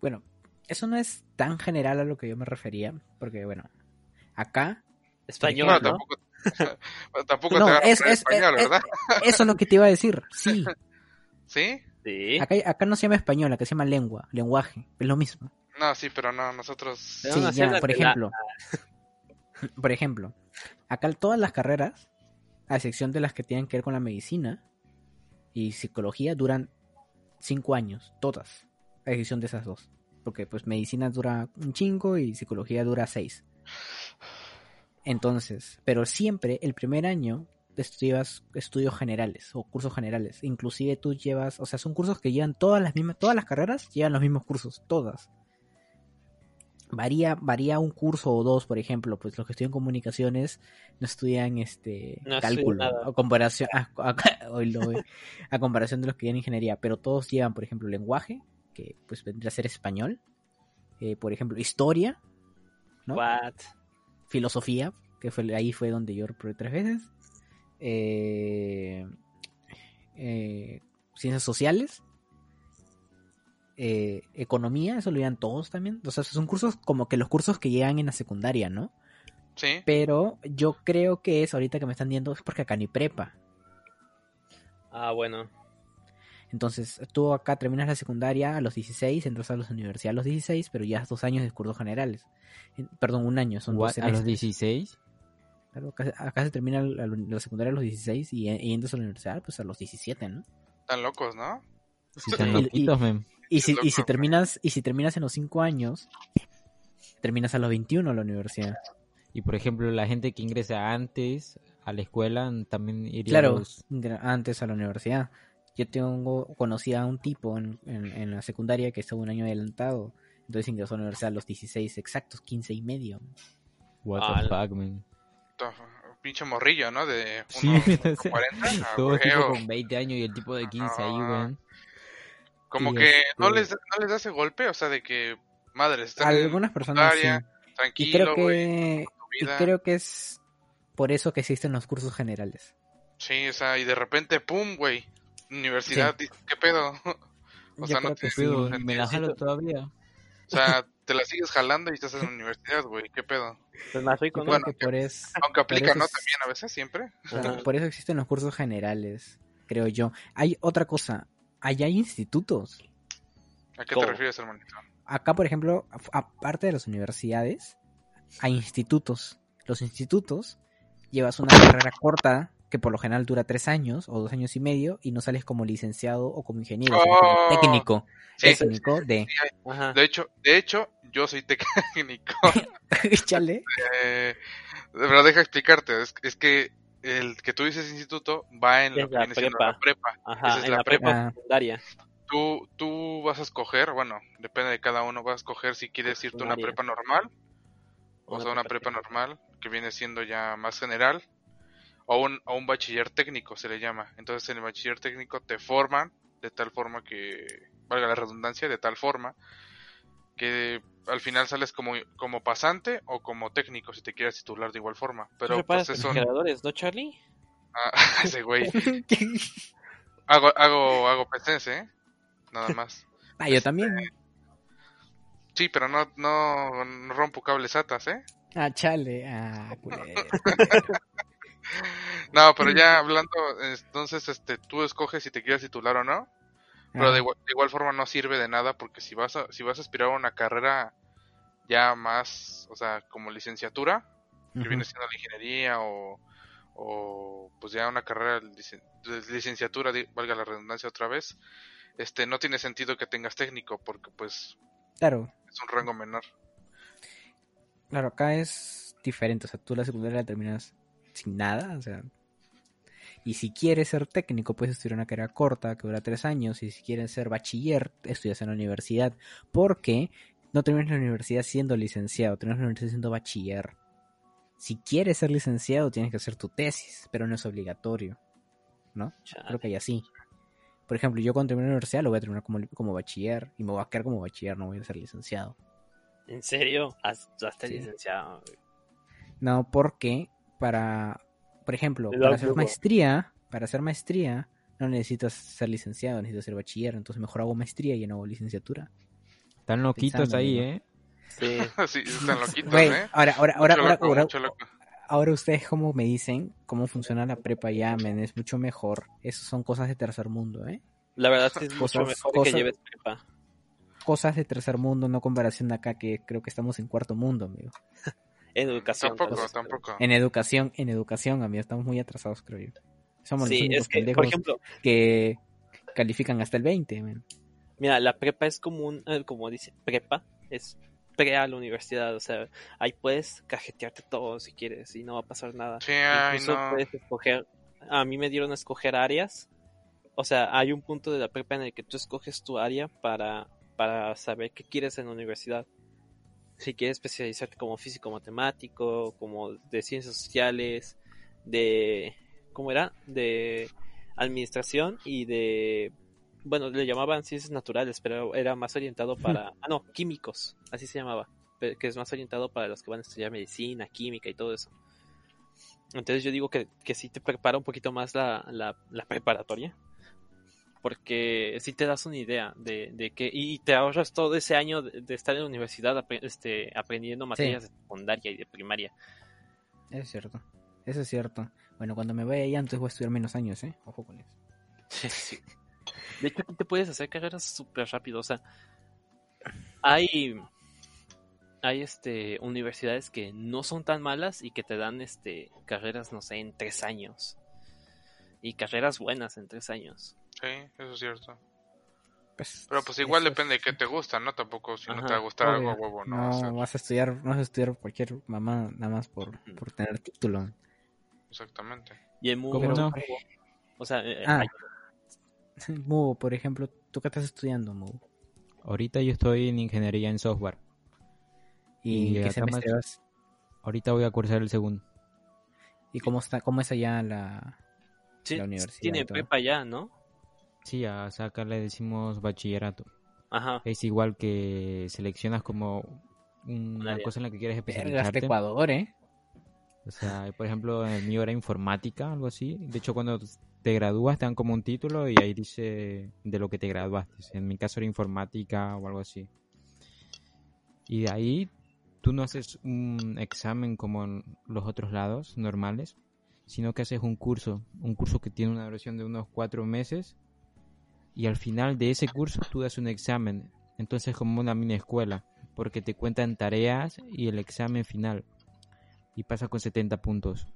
Bueno, eso no es tan general a lo que yo me refería, porque bueno, acá Español, tampoco, [laughs] tampoco No, te es- es- español, es- ¿verdad? eso es lo que te iba a decir. [laughs] Sí, ¿Sí? Sí. acá, acá no se llama español, acá se llama lengua, lenguaje, es lo mismo. No, sí, pero no, nosotros... Sí, ya, por la- ejemplo, [laughs] por ejemplo, acá todas las carreras, a excepción de las que tienen que ver con la medicina y psicología, duran cinco años, todas, a excepción de esas dos. Porque pues medicina dura un chingo y psicología dura seis. Entonces, pero siempre el primer año estudias estudios generales o cursos generales. Inclusive tú llevas, o sea, son cursos que llevan todas las mismas, todas las carreras llevan los mismos cursos, todas varía, varía un curso o dos, por ejemplo, pues los que estudian comunicaciones no estudian este No estudian cálculo a comparación [laughs] a, comparación de los que llevan ingeniería, pero todos llevan, por ejemplo, lenguaje, que pues vendría a ser español, eh, por ejemplo, historia, ¿no? What? filosofía, que fue ahí fue donde yo reprobé tres veces, eh, eh, ciencias sociales, eh, economía, eso lo llevan todos también. O sea, son cursos como que los cursos que llegan en la secundaria, ¿no? Sí, Pero yo creo que es, ahorita que me están viendo, es porque acá ni prepa. Ah, bueno. Entonces, tú acá terminas la secundaria a los 16, entras a la universidad a los 16, pero ya has dos años de cursos generales. En- Perdón, un año, son What, dos a los semestres. 16. Claro, acá, acá se termina la, la secundaria a los 16 y, y entras a la universidad pues a los 17, ¿no? están locos, ¿no? Están [laughs] loquitos, men. Y si, y si terminas y si terminas en los 5 años, terminas a los 21 a la universidad. Y por ejemplo, la gente que ingresa antes a la escuela también iría Claro, a los... gra- antes a la universidad. Yo tengo conocí a un tipo en, en, en la secundaria que estaba un año adelantado. Entonces ingresó a la universidad a los 16 exactos, 15 y medio. What Ah, the fuck, man. Pinche morrillo, ¿no? De unos [laughs] o sea, 40. ah, Todo tipo con 20 años y el tipo de 15 ahí, Ah. weón. Como que no este- les, no les da ese golpe, o sea, de que, madre, están en Algunas personas sí. secundaria, Y tranquilo, creo que y creo que es por eso que existen los cursos generales. Sí, o sea, y de repente, pum, güey, universidad, dices, ¿qué pedo? [laughs] O Yo sea, no te- sí. Me la jalo todavía. O sea, [laughs] te la sigues jalando y estás en la universidad, güey, ¿qué pedo? Pues más rico, Bueno, que por eso, Aunque aplica, eso ¿no? es- También a veces, siempre. Por eso existen los cursos generales, creo yo. Hay otra cosa, allá hay institutos. ¿A qué ¿Cómo? te refieres, hermanito? Acá, por ejemplo, aparte de las universidades, hay institutos. Los institutos llevas una carrera corta que por lo general dura tres años o dos años y medio y no sales como licenciado o como ingeniero, sino como Oh, técnico. Sí, Técnico de... Ajá. de hecho, de hecho, yo soy técnico. [laughs] Chale. Eh, pero deja explicarte, es, es que el que tú dices instituto va en lo que la viene siendo prepa. la prepa. Ajá. esa es en la la prepa prepa. secundaria. Tú, tú vas a escoger, bueno, depende de cada uno, vas a escoger si quieres irte a una prepa normal, o sea, una prepa prepa normal, que viene siendo ya más general, o un, o un bachiller técnico se le llama. Entonces en el bachiller técnico te forman de tal forma que, valga la redundancia, de tal forma que al final sales como, como pasante o como técnico si te quieres titular de igual forma. Pero pues eso... refrigeradores, ¿no, Charlie? Ah, [laughs] ese güey. [laughs] Hago, hago, hago presencia, ¿eh? Nada más. [laughs] Ah, yo también. Sí, pero no, no, no rompo cables atas, ¿eh? Ah, chale. Ah, culero. No, pero ya hablando, entonces, este, tú escoges si te quieres titular o no. Pero de Ah, igual, de igual forma no sirve de nada porque si vas a, si vas a aspirar a una carrera ya más, o sea, como licenciatura, que viene siendo la ingeniería o, o pues ya una carrera de licenciatura, valga la redundancia otra vez, este no tiene sentido que tengas técnico porque pues Claro, es un rango menor. claro, acá es diferente. O sea, tú la secundaria la terminas sin nada, o sea. Y si quieres ser técnico, puedes estudiar una carrera corta que dura tres años. Y si quieres ser bachiller, estudias en la universidad. Porque no terminas la universidad siendo licenciado, terminas la universidad siendo bachiller. Si quieres ser licenciado, tienes que hacer tu tesis, pero no es obligatorio. ¿No? Chale. Creo que hay así. Por ejemplo, yo cuando termine la universidad lo voy a terminar como, como bachiller y me voy a quedar como bachiller, no voy a ser licenciado. ¿En serio? Hasta, hasta Sí. licenciado. No, porque para, por ejemplo, para hacer maestría, para hacer maestría no necesitas ser licenciado, necesitas ser bachiller, entonces mejor hago maestría y no hago licenciatura. Están loquitos Pensando, ahí. ¿eh? Sí. [laughs] sí, están loquitos, Güey, ¿eh? ahora, ahora, ahora, ahora, loco, ahora, ahora ustedes cómo me dicen cómo funciona la prepa ya, men, es mucho mejor. Esas son cosas de tercer mundo, ¿eh? La verdad es mucho Cosas- mejor cosas- que lleves prepa. Cosas de tercer mundo, no comparación de acá que creo que estamos en cuarto mundo, amigo. En educación. Tampoco, tampoco. En educación, en educación, amigo, estamos muy atrasados, creo yo. Somos los Sí, es que, por ejemplo, que califican hasta el 20, men. Mira, la prepa es como un, eh, como dice, prepa, es pre a la universidad, o sea, ahí puedes cajetearte todo si quieres y no va a pasar nada. Sí, ay, Incluso no. puedes escoger, a mí me dieron a escoger áreas, o sea, hay un punto de la prepa en el que tú escoges tu área para, para saber qué quieres en la universidad. Si quieres especializarte como físico matemático, como de ciencias sociales, de, ¿cómo era? De administración y de bueno, le llamaban ciencias naturales, pero era más orientado para, ah, no, químicos, así se llamaba, que es más orientado para los que van a estudiar medicina, química y todo eso. Entonces yo digo que, que sí te prepara un poquito más la, la, la preparatoria, porque sí te das una idea de, de que, y te ahorras todo ese año de, de estar en la universidad apre- este, aprendiendo materias de secundaria y de primaria. Es cierto. Eso es cierto. Bueno, cuando me vaya allá, entonces voy a estudiar menos años, ¿eh? Ojo con eso. [laughs] Sí. De hecho, aquí te puedes hacer carreras súper rápido. O sea, hay, hay este, universidades que no son tan malas y que te dan este, carreras, no sé, en tres años. Y carreras buenas en tres años. Sí, eso es cierto. Pues, Pero pues igual depende de qué te gusta, ¿no? Tampoco si no te va a gustar algo a obvio. huevo, no. No, vas a estudiar, no vas a estudiar cualquier mamá nada más por, por tener título. Exactamente. Y en ¿Cómo no? O sea, eh, Ah. hay- [laughs] por ejemplo, ¿tú qué estás estudiando, Mu? Ahorita yo estoy en ingeniería en software. ¿Y, Y qué semestre más- vas? Ahorita voy a cursar el segundo. ¿Y cómo está, cómo es allá la, sí, la universidad? y tiene prepa ya, ¿no? Sí, a o sea, acá le decimos bachillerato. Ajá. Es igual que seleccionas como Un una cosa en la que quieres especializarte. Ecuador, ¿eh? O sea, por ejemplo, en el mío era informática, algo así. De hecho, cuando te gradúas te dan como un título y ahí dice de lo que te graduaste. En mi caso era informática o algo así. Y de ahí tú no haces un examen como en los otros lados normales, sino que haces un curso. Un curso que tiene una duración de unos cuatro meses. Y al final de ese curso tú das un examen. Entonces como una mini escuela. Porque te cuentan tareas y el examen final y pasa con 70 puntos.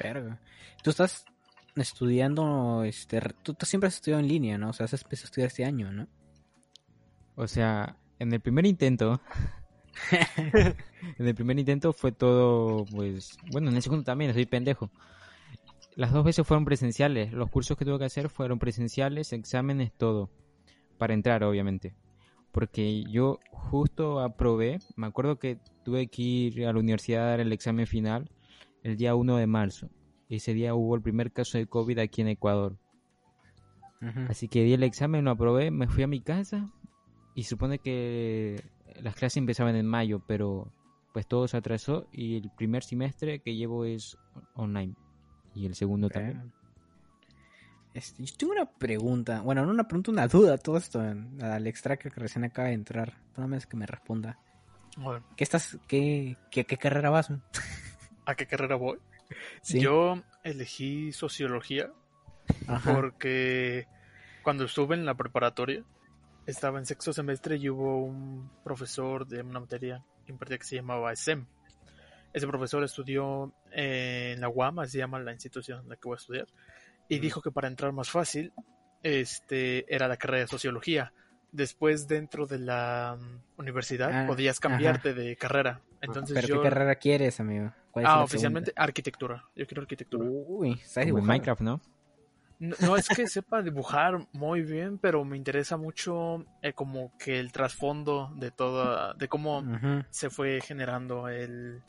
Verga. Tú estás estudiando, este, tú, tú siempre has estudiado en línea, ¿no? O sea, has empezado a estudiar este año, ¿no? O sea, en el primer intento, [laughs] [laughs] en el primer intento fue todo, pues, bueno, en el segundo también, soy pendejo. Las dos veces fueron presenciales, los cursos que tuve que hacer fueron presenciales, exámenes, todo, para entrar, obviamente. Porque yo justo aprobé, me acuerdo que tuve que ir a la universidad a dar el examen final el día 1 de marzo. Ese día hubo el primer caso de COVID aquí en Ecuador. Así que di el examen, lo aprobé, me fui a mi casa y supone que las clases empezaban en mayo, pero pues todo se atrasó y el primer semestre que llevo es online y el segundo también. Este, yo tengo una pregunta, bueno, no una pregunta, una duda, todo esto, en- al extracker que recién acaba de entrar. Nada más que me responda. Bueno, ¿Qué estás, qué, qué, qué carrera vas? [laughs] ¿A qué carrera voy? Sí. Yo elegí sociología Ajá. porque cuando estuve en la preparatoria estaba en sexto semestre y hubo un profesor de una materia que impartía que se llamaba SEM ese profesor estudió eh, en la UAM, así se llama la institución en la que voy a estudiar, y dijo que para entrar más fácil este, era la carrera de sociología. Después, dentro de la mm, universidad, Ah, podías cambiarte de carrera. Entonces ¿Pero yo... qué carrera quieres, amigo? ¿Cuál es Ah, la oficialmente arquitectura. Yo quiero arquitectura. Uy, ¿sabes? Minecraft, ¿no? No, no es que sepa dibujar muy bien, pero me interesa mucho eh, como que el trasfondo de toda, de cómo se fue generando el,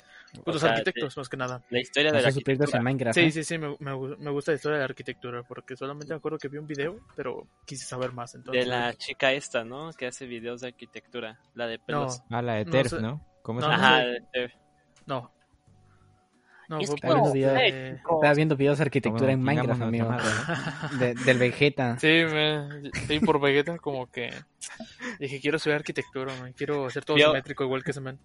pues, los sea, arquitectos más que nada. La historia de la en arquitectura. Minecraft. Sí, ¿eh? sí, sí, me, me me gusta la historia de la arquitectura porque solamente me acuerdo que vi un video, pero quise saber más. Entonces, De la chica esta, ¿no? Que hace videos de arquitectura. La de no, pelos. Ah, la de No TERF, sé. ¿no? ¿Cómo No, se no llama? Ajá, de- de- no. No, Es videos- eh, Estaba viendo videos de arquitectura en Minecraft, amigo. [laughs] del Vegeta. Sí, me, sí, por Vegeta como que dije quiero estudiar arquitectura, man, quiero hacer todo Vio- simétrico igual que ese man.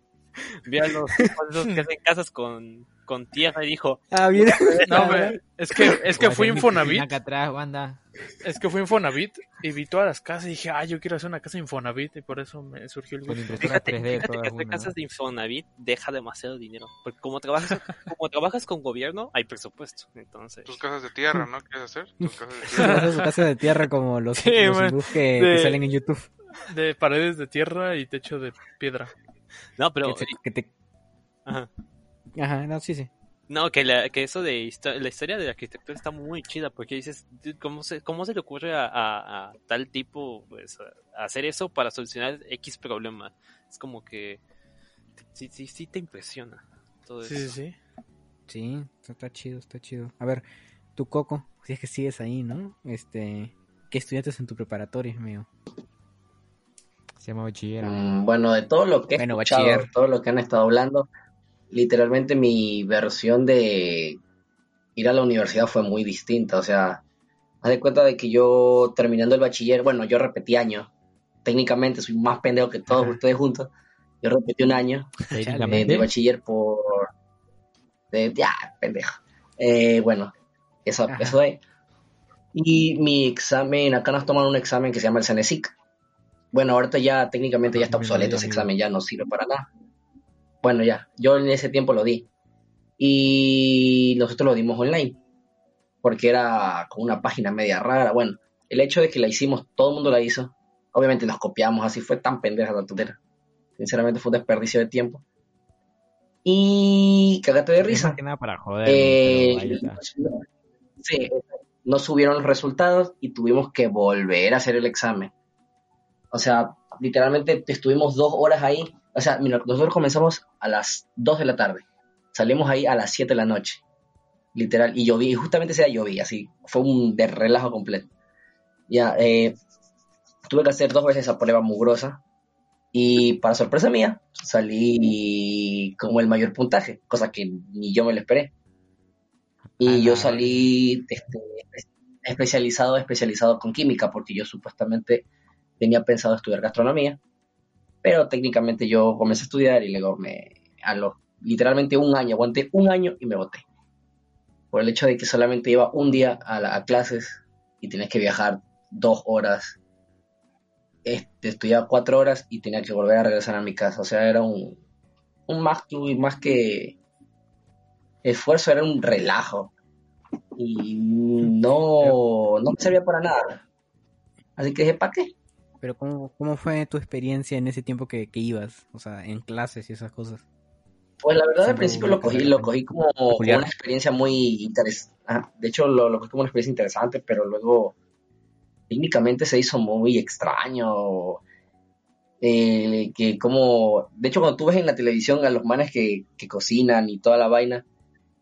Vio a los esos que hacen casas con, con tierra y dijo, Ah, bien. No, me- es que es que fui Infonavit, acá atrás, banda. es que fui Infonavit y vi todas las casas y dije, ah, yo quiero hacer una casa Infonavit y por eso me surgió el gusto. fíjate, 3D fíjate que hacer casas de Infonavit deja demasiado dinero. Porque como trabajas, [laughs] como trabajas con gobierno, hay presupuesto. Entonces, Tus casas de tierra, ¿no? ¿Quieres hacer? Tus casas de [laughs] tierra. Hacer su casa de tierra como los, Sí, los man. De- que salen en YouTube. De paredes de tierra y techo de piedra. No, pero Que te- que te- ajá. Ajá, no, sí, sí. No, que, la, que eso de histo- la historia de la arquitectura está muy chida porque dices, "Dude, ¿cómo se, cómo se le ocurre a, a- a tal tipo pues, a- hacer eso para solucionar X problema? Es como que sí, sí, sí te impresiona todo Sí, sí, eso. sí. Sí, está, está chido, está chido. A ver, tú, Coco, si es que sigues ahí, ¿no? Este, ¿qué estudiaste en tu preparatoria, amigo? Mm, Bueno, de todo lo que he Bueno, escuchado, bachiller. todo lo que han estado hablando, literalmente mi versión de ir a la universidad fue muy distinta. O sea, haz de cuenta de que yo terminando el bachiller, bueno, yo repetí año. Técnicamente soy más pendejo que todos Ajá. ustedes juntos. Yo repetí un año de, Técnicamente. de bachiller por... De, ya, pendejo. Eh, bueno, eso, Ajá. eso es. Y mi examen, acá nos toman un examen que se llama el CENESIC. Bueno, ahorita ya técnicamente ya está obsoleto ese examen, ya no sirve para nada. Bueno, ya, yo en ese tiempo lo di. Y nosotros lo dimos online, porque era con una página media rara. Bueno, el hecho de que la hicimos, todo el mundo la hizo. Obviamente nos copiamos, así fue tan pendeja la tontera. Sinceramente fue un desperdicio de tiempo. Y cagate de risa. que nada para joder. Eh, sí, no subieron los resultados y tuvimos que volver a hacer el examen. O sea, literalmente estuvimos dos horas ahí. O sea, mira, nosotros comenzamos a las 2 de la tarde. Salimos ahí a las 7 de la noche. Literal. Y lloví, y justamente ese día lloví, así. Fue un de relajo completo. Ya, eh, tuve que hacer dos veces esa prueba mugrosa. Y para sorpresa mía, salí como el mayor puntaje, cosa que ni yo me lo esperé. Y A yo la salí este, especializado, especializado con química, porque yo supuestamente tenía pensado estudiar gastronomía, pero técnicamente yo comencé a estudiar y luego me, a los, literalmente un año, aguanté un año y me boté. Por el hecho de que solamente iba un día a, la- a clases y tenías que viajar dos horas, este, estudiaba cuatro horas y tenía que volver a regresar a mi casa. O sea, era un, un más, más que esfuerzo, era un relajo. Y no, no me servía para nada. Así que dije, ¿para qué? Pero ¿cómo, cómo fue tu experiencia en ese tiempo que, que ibas? O sea, en clases y esas cosas. Pues la verdad al principio lo cogí, lo cogí como, una experiencia muy interesante. De hecho, lo, lo cogí como una experiencia interesante, pero luego técnicamente se hizo muy extraño. Eh, que como, de hecho, cuando tú ves en la televisión a los manes que, que cocinan y toda la vaina,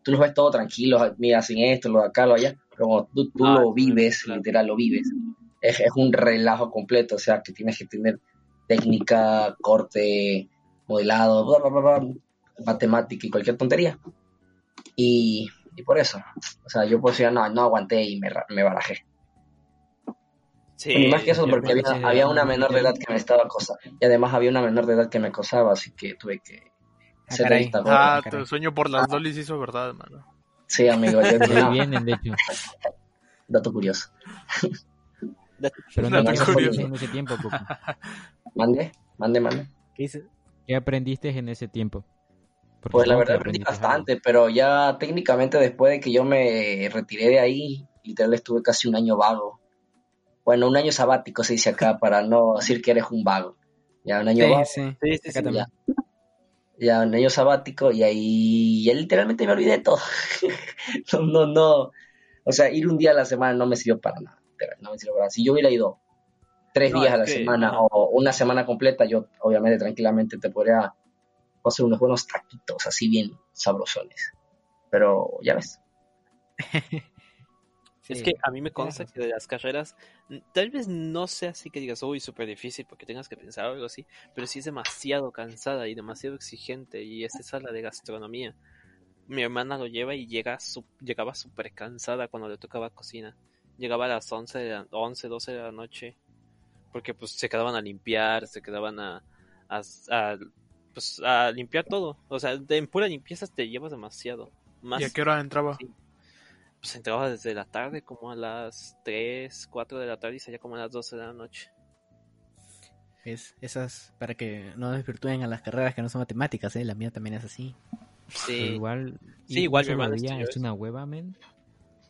tú los ves todo tranquilos, mira, hacen esto, lo de acá, lo de allá, pero cuando tú, tú Ah, lo vives, claro. literal, lo vives, es, es un relajo completo, o sea, que tienes que tener técnica, corte, modelado, bla, bla, bla, bla, matemática y cualquier tontería. Y, y por eso, o sea, yo pues ya no, no aguanté y me, me barajé. Sí, Ni más que eso, porque que había, había una no, menor de edad que me estaba acosando. Y además había una menor de edad que me acosaba, así que tuve que Ah, hacer caray. vista gorda. Ah, tu sueño por las dolis hizo verdad, hermano. Sí, amigo, yo no, vienen, de hecho. dato curioso. Pero no Dato ¿qué curioso. aprendiste en ese tiempo, Coco? Mande, mande, mande. ¿Qué aprendiste en ese tiempo? Porque Pues la verdad aprendí algo. bastante, pero ya técnicamente después de que yo me retiré de ahí, literal estuve casi un año vago. Bueno, un año sabático se dice acá para no decir que eres un vago. Ya un año Sí, vago, sí. Sí, sí, Acá sí. también. ya un año sabático y ahí ya literalmente me olvidé de todo. [laughs] no, no, no. O sea, ir un día a la semana no me sirvió para nada. Literal, No. Si yo hubiera ido tres No, días a la que- semana o una semana completa, yo obviamente tranquilamente te podría hacer unos buenos taquitos así bien sabrosones. Pero ya ves. [laughs] Es que a mí me consta que de las carreras, tal vez no sea así que digas, uy, súper difícil porque tengas que pensar algo así, pero sí es demasiado cansada y demasiado exigente y es esa la de gastronomía. Mi hermana lo lleva y llega su- llegaba súper cansada cuando le tocaba cocina. Llegaba a las 11, de la, 11, 12 de la noche porque pues se quedaban a limpiar, se quedaban a, a, a, pues, a limpiar todo. O sea, de- en pura limpieza te llevas demasiado. Más ¿Y a qué hora entraba? Sí. pues entraba desde la tarde, como a las 3, 4 de la tarde y salía como a las 12 de la noche. Es, esas para que no desvirtúen a las carreras que no son matemáticas, ¿eh? La mía también es así. Pero Sí, igual, Sí, igual mi estudió es una hueva, men.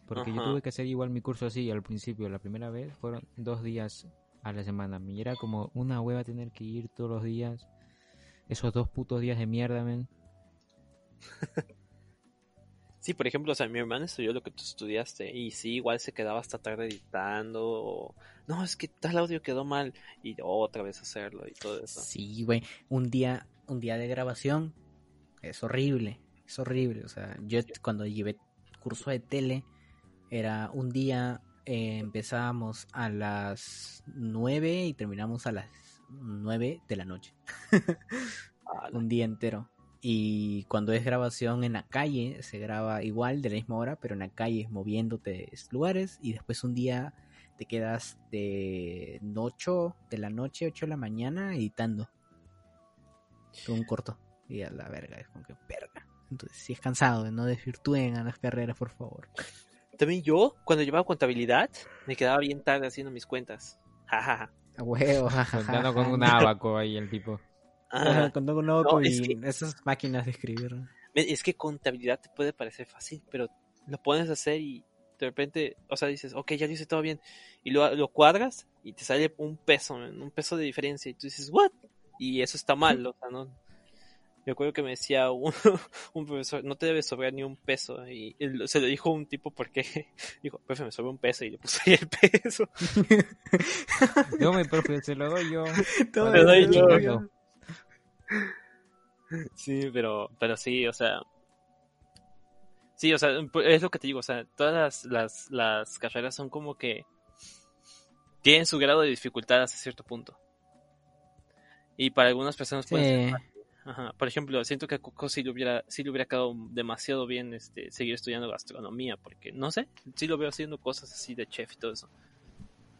Porque yo tuve que hacer igual mi curso así al principio. La primera vez fueron dos días a la semana. Y era como una hueva tener que ir todos los días. Esos dos putos días de mierda, men. [laughs] sí, por ejemplo, o sea, mi hermana estudió lo que tú estudiaste y sí, igual se quedaba hasta tarde editando. o, No, es que tal audio quedó mal y otra vez hacerlo y todo eso. Sí, güey. Un día, un día de grabación es horrible. Es horrible. O sea, yo cuando llevé curso de tele, era un día, eh, empezábamos a las 9 y terminamos a las 9 de la noche. [laughs] Un día entero. Y cuando es grabación en la calle, se graba igual de la misma hora, pero en la calle moviéndote lugares. Y después un día te quedas de 8 de la noche, 8 de la mañana editando. Un corto. Y a la verga, es como que verga. Entonces, si es cansado, no desvirtúen a las carreras, por favor. También yo, cuando llevaba contabilidad, me quedaba bien tarde haciendo mis cuentas. [laughs] Jajaja. A huevo, Contando con un abaco ahí el tipo. Ah, Con un No, con es mi- esas máquinas de escribir. Es que contabilidad te puede parecer fácil, pero lo pones a hacer y de repente, o sea, dices, ok, ya lo hice todo bien. Y lo, lo cuadras y te sale un peso, un peso de diferencia. Y tú dices, ¿what? Y eso está mal, o sea, no. Me acuerdo que me decía un, [laughs] un profesor, no te debe sobrar ni un peso. Y él- se lo dijo un tipo porque [laughs] dijo, profe, me sobra un peso y le puse ahí el peso. [laughs] Yo, mi profe, se lo doy yo. Todo Te doy yo. Sí, pero, pero sí, o sea. Sí, o sea, es lo que te digo, o sea, todas las, las, las carreras son como que tienen su grado de dificultad hasta cierto punto. Y para algunas personas puede ser Sí. Ajá. Por ejemplo, siento que a Coco sí le hubiera, sí le hubiera quedado demasiado bien este, seguir estudiando gastronomía, porque no sé, sí lo veo haciendo cosas así de chef y todo eso,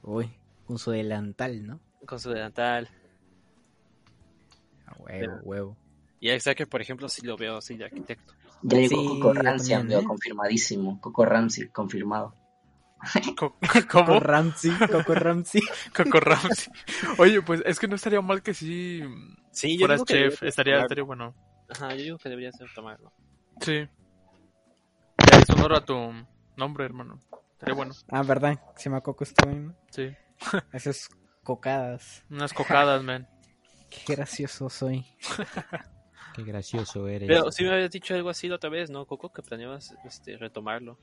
Uy, con su delantal, ¿no? con su delantal. A huevo, huevo. Y a Zacker, por ejemplo, sí lo veo así de arquitecto. Ya llegó Sí, Coco Ramsey, amigo, ¿eh? confirmadísimo. Coco Ramsey, confirmado. [laughs] Co- Coco ¿Cómo? Ramsey, Coco Ramsey. [laughs] Coco Ramsey. Oye, pues es que no estaría mal que sí Sí, yo fueras digo que chef. deberías Estaría, estaría bueno. Ajá, yo digo que deberías de tomarlo. Sí. Ya es honor a tu nombre, hermano. Estaría bueno. Ah, ¿verdad? Se llama Coco Stein. Sí. [laughs] Esas cocadas. Unas cocadas, man. Qué gracioso soy. Qué gracioso eres. Pero sí me habías dicho algo así la otra vez, ¿no, Coco? Que planeabas este, retomarlo.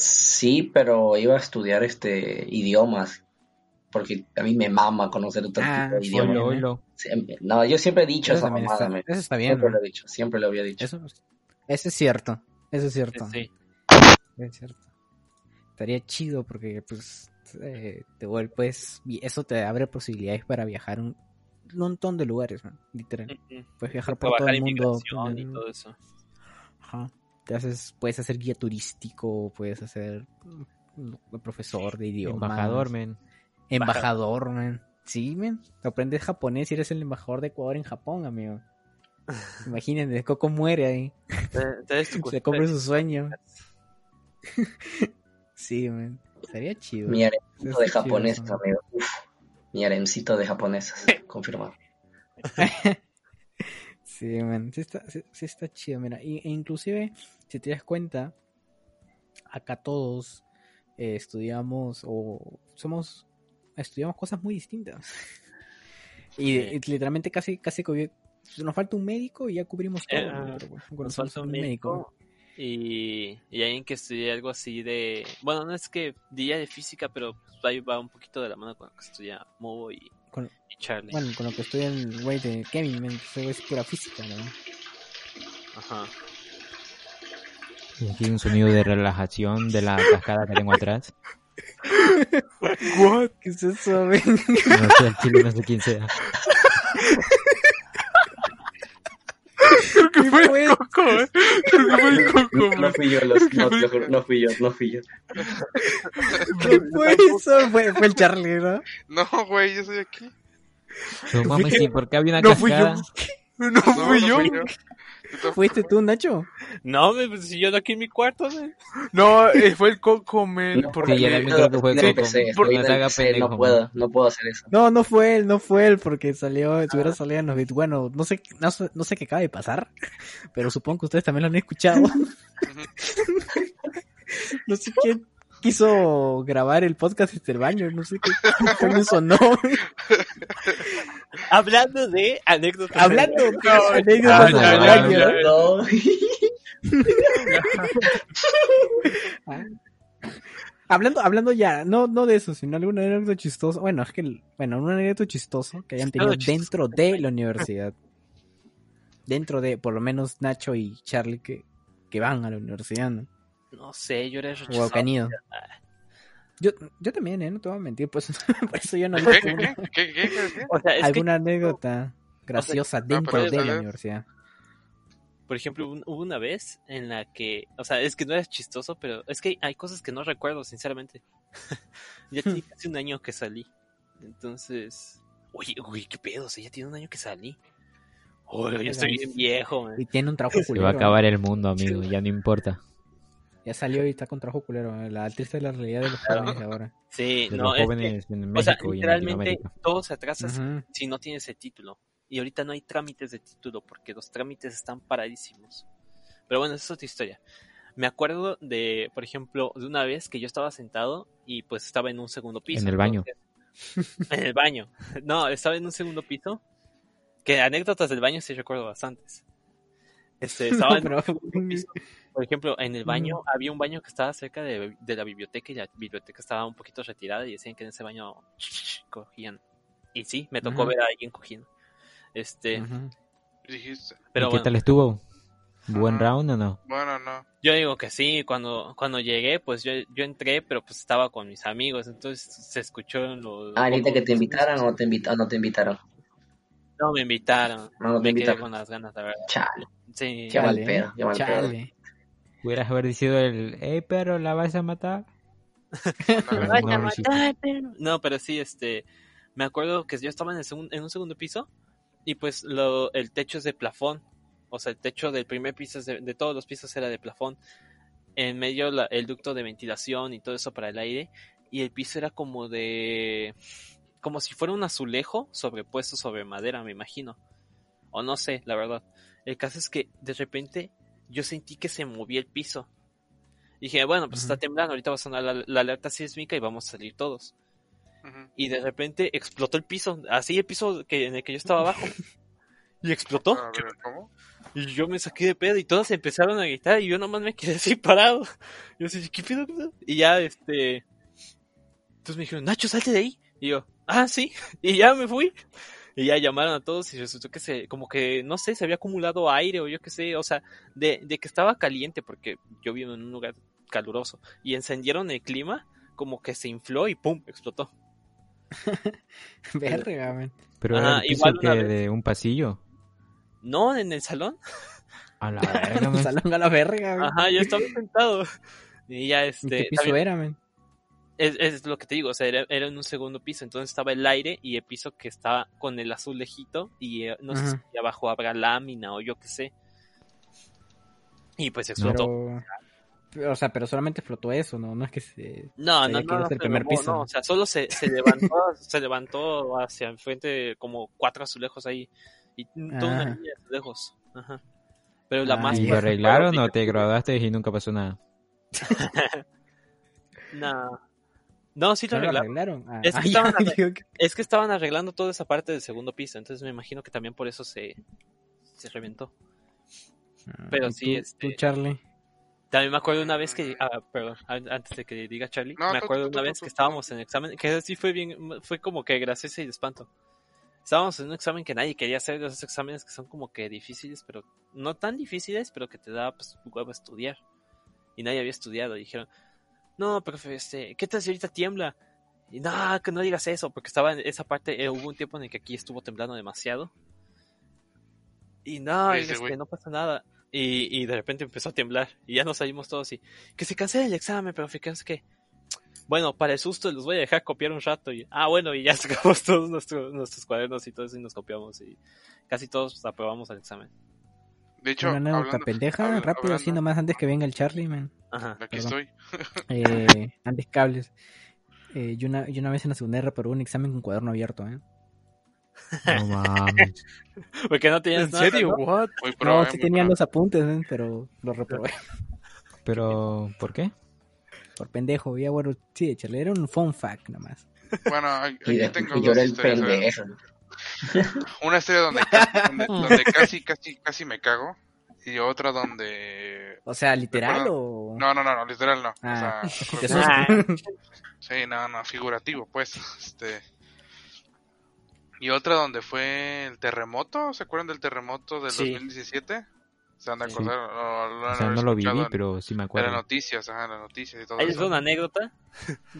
Sí, pero iba a estudiar este idiomas. Porque a mí me mama conocer otro Ah, tipo de. Siempre- No, yo siempre he dicho Eso esa también mamada, está, eso está bien, Siempre ¿no? lo he dicho, siempre lo había dicho. Eso, eso es cierto. Eso es cierto. Sí. Es cierto. Estaría chido porque, pues, eh, te vuelves. y Eso te abre posibilidades para viajar un montón de lugares, man, literal. Ujú. Puedes viajar por todo el mundo. y todo eso. Ajá. Te haces, puedes hacer guía turístico, puedes hacer mm, profesor de idiomas. Embajador, men. Embajador, man. Sí, man. Aprendes japonés y eres el embajador de Ecuador en Japón, amigo. [laughs] Imagínense, Coco muere ahí. [laughs] Se cumple su sueño. [laughs] Sí, man. Estaría chido. Mi arencito de eso. amigo. Mi arencito de japonesas, confirmado. Sí, man, sí está, sí, sí está chido, mira. Y, e inclusive, si te das cuenta, acá todos eh, estudiamos o somos, estudiamos cosas muy distintas. Y, literalmente casi, casi nos falta un médico y ya cubrimos todo. Eh, ¿no? Pero, bueno, Nos falta un médico y, y alguien que estudie algo así de... Bueno, no es que diría de física, pero pues, ahí va un poquito de la mano con lo que estudia Mobo y, Con- y Charlie. Bueno, con lo que estoy el güey de Kevin, man, ese güey es pura física, ¿no? Ajá. Y aquí un sonido de relajación de la cascada que tengo atrás. [laughs] What? ¿Qué es eso, güey? No sé, chile no sé quién sea. [laughs] Que fue el coco, eh. [laughs] Creo que fue el coco, No, no fui yo, los- no, no fui yo, no fui yo. [laughs] ¿Qué fue eso? Fue, fue el Charlie, ¿no? No, güey, yo soy aquí. No mames, ¿y por qué había una No fui yo. cascada? No No, fui no yo. fui yo. ¿Fuiste tú, Nacho? No, me pues, si yo aquí en mi cuarto. No, eh, fue el coco, men. No, porque- Sí, ya también creo que fue en Coco. PC, Por- estoy no el PC, pendejo, puedo, no puedo hacer eso. No, no fue él, no fue él, porque salió, si hubiera salido en los bits. Bueno, no sé, no, sé- no sé qué acaba de pasar, pero supongo que ustedes también lo han escuchado. [laughs] no sé quién quiso grabar el podcast desde el baño, no sé qué coño sonó. [laughs] Hablando de anécdotas. Hablando de No, anécdotas del baño. [laughs] Hablando, hablando ya, no, no de eso, sino alguna anécdota chistosa. Bueno, es que, bueno, un anécdota chistoso que hayan tenido Chistoso, dentro de la universidad. Dentro de, por lo menos, Nacho y Charlie que, que van a la universidad, ¿no? No sé, yo era O rechazado. que han ido. Yo, yo también, ¿eh? No te voy a mentir, pues [laughs] por eso yo no ¿Qué, digo qué, qué? ¿Qué, qué, qué decía? O sea, es que, alguna anécdota graciosa dentro pero de la universidad. por ejemplo, un- hubo una vez en la que, o sea, es que no era chistoso, pero es que hay cosas que no recuerdo, sinceramente. [laughs] ya tiene casi un año que salí. Entonces, oye, uy, qué pedo, o sea, ya tiene un año que salí. Oye, ya estoy bien viejo, man. Y tiene un trabajo Se va culero. a acabar el mundo, amigo, ya no importa. Ya salió y está con trabajo culero. La triste de la realidad de los jóvenes de ahora. Sí, De no, los es que, jóvenes en o sea, y en literalmente Latinoamérica. todo se atrasa si- no tienes el título. Y ahorita no hay trámites de título porque los trámites están paradísimos. Pero bueno, esa es otra historia. Me acuerdo de, por ejemplo, de una vez que yo estaba sentado y pues estaba en un segundo piso. En el baño. entonces- [laughs] en el baño. No, estaba en un segundo piso. Que anécdotas del baño sí recuerdo bastantes. Este, [laughs] estaba No, en un pero- segundo piso. [laughs] Por ejemplo, en el baño había un baño que estaba cerca de, de la biblioteca y la biblioteca estaba un poquito retirada y decían que en ese baño [laughs] cogían. Y sí, me tocó ver a alguien cogiendo. Este, pero ¿Y qué tal estuvo? ¿Buen round o no? Bueno, no. yo digo que sí, cuando, cuando llegué, pues yo, yo entré, pero pues estaba con mis amigos, entonces se escuchó en los... Ah, ¿necesitas que te invitaran o no te, invita- no te invitaron? No me invitaron, No, no te me quedé invitaron. con las ganas, la verdad. Chale. Sí, mal Chale, pedo, ya mal pedo. Pudieras haber dicho el, hey, pero la vas a matar. [laughs] No, vas a matar, pero- No, pero sí, este, me acuerdo que yo estaba en, el segun- en un segundo piso y pues lo, el techo es de plafón, o sea, el techo del primer piso, es de, de todos los pisos era de plafón, en medio la- el ducto de ventilación y todo eso para el aire. Y el piso era como de, como si fuera un azulejo sobrepuesto sobre madera, me imagino, o no sé, la verdad. El caso es que de repente yo sentí que se movía el piso. Dije, bueno, pues está temblando, ahorita va a sonar la, la alerta sísmica y vamos a salir todos. Y de repente explotó el piso, así el piso que, en el que yo estaba abajo. [laughs] Y explotó. A ver, ¿cómo? Y yo me saqué de pedo y todos empezaron a gritar y yo nomás me quedé así parado. [laughs] Yo así, qué pedo?". Y ya, este... Entonces me dijeron, Nacho, salte de ahí. Y yo, ah, sí. [laughs] Y ya me fui. Y ya llamaron a todos y resultó que se, como que, no sé, se había acumulado aire o yo qué sé, o sea, de, de que estaba caliente porque yo vivo en un lugar caluroso. Y encendieron el clima, como que se infló y pum, explotó. [laughs] Verga, man. Pero Ajá, era el piso igual que vez. de un pasillo. No, en el salón. A la [laughs] verga, Un man. salón a la verga, man. Ajá, yo estaba [laughs] sentado. Y ya, ¿Y este, qué piso también- era, man? Es, es lo que te digo, o sea, era, era en un segundo piso, entonces estaba el aire y el piso que estaba con el azulejito y eh, no sé si abajo habrá lámina o yo qué sé. Y pues explotó. Pero... O sea, pero solamente flotó eso, ¿no? No es que se... No, no, no, no, se primer piso. no, o sea, solo se, se levantó, [laughs] se levantó hacia enfrente como cuatro azulejos ahí Y toda una Ajá. línea de lejos. Ajá. Pero la Ah, más... ¿Y arreglaron o te graduaste y nunca pasó nada? [laughs] No. No, sí lo ¿No lo arreglaron. arreglaron? Ah, Es que [laughs] ah, estaban arre- digo que- Es que estaban arreglando toda esa parte del segundo piso, entonces me imagino que también por eso se, se reventó. Pero ¿Y sí, tú- este- tú, Charlie. También me acuerdo una vez que, ah, perdón, an- antes de que diga Charlie, No, me acuerdo tú, tú, una tú, vez tú, que estábamos en examen, que sí fue bien, fue como que gracioso y de espanto. Estábamos en un examen que nadie quería hacer, de esos exámenes que son como que difíciles, pero no tan difíciles, pero que te da pues huevo estudiar. Y nadie había estudiado, y dijeron, no, profe, este, ¿qué tal si ahorita tiembla? Y no, que no digas eso, porque estaba en esa parte, eh, hubo un tiempo en el que aquí estuvo temblando demasiado. Y no, Ese este, no pasa nada. Y, y de repente empezó a temblar. Y ya nos salimos todos y que se cancele el examen, pero fíjense que. Bueno, para el susto los voy a dejar copiar un rato. Y, ah, bueno, y ya [laughs] sacamos todos nuestros cuadernos y todo eso y nos copiamos. Y casi todos aprobamos el examen. De hecho, Una anécdota hablando- pendeja, habla- rápido, hablando- así nomás antes que venga el Charlie, man. Ajá. Aquí Perdón. estoy. Eh, [laughs] antes cables. Eh, yo, una, yo una vez en la segunda reprobé un examen con cuaderno abierto, ¿eh? No [laughs] mames. Porque no tenías ¿En nada, serio? ¿no? What? Muy No, sí tenían los apuntes, ¿eh? pero lo reprobé. [laughs] Pero, ¿por qué? Por pendejo, ya bueno, sí, Charlie, era un fun fact nomás. Bueno, aquí Y, tengo y dos yo era el pendejo. Una historia donde, [laughs] donde, donde casi, casi, casi me cago. Y otra donde... O sea, literal o... No, no, no, no, literal no. Ah, O sea, [laughs] Te Ah. asusto. [laughs] Sí, no, no, figurativo, pues. Este. Y otra donde fue el terremoto, ¿se acuerdan del terremoto del Sí. 2017? ¿Se han de Sí. acordar? O lo han O sea, no lo viví, en- pero sí me En las acuerdo. noticias, ajá, en las noticias y todo les eso. una anécdota.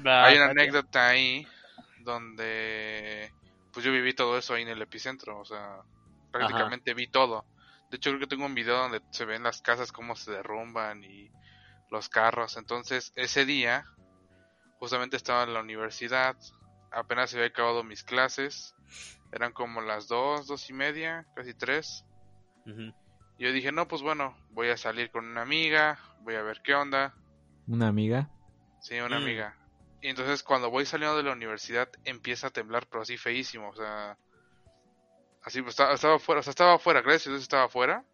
Hay una anécdota ahí donde pues yo viví todo eso ahí en el epicentro, o sea, prácticamente vi todo. De hecho creo que tengo un video donde se ven las casas cómo se derrumban y los carros. Entonces ese día justamente estaba en la universidad, apenas se había acabado mis clases, eran como las dos, dos y media, casi tres. Ujú. Yo dije, no, pues bueno, voy a salir con una amiga, voy a ver qué onda. Una amiga. Sí, una Mm. amiga. Y entonces cuando voy saliendo de la universidad empieza a temblar, pero así feísimo, o sea, así pues, estaba, estaba afuera, o sea, estaba afuera, gracias a Dios estaba afuera,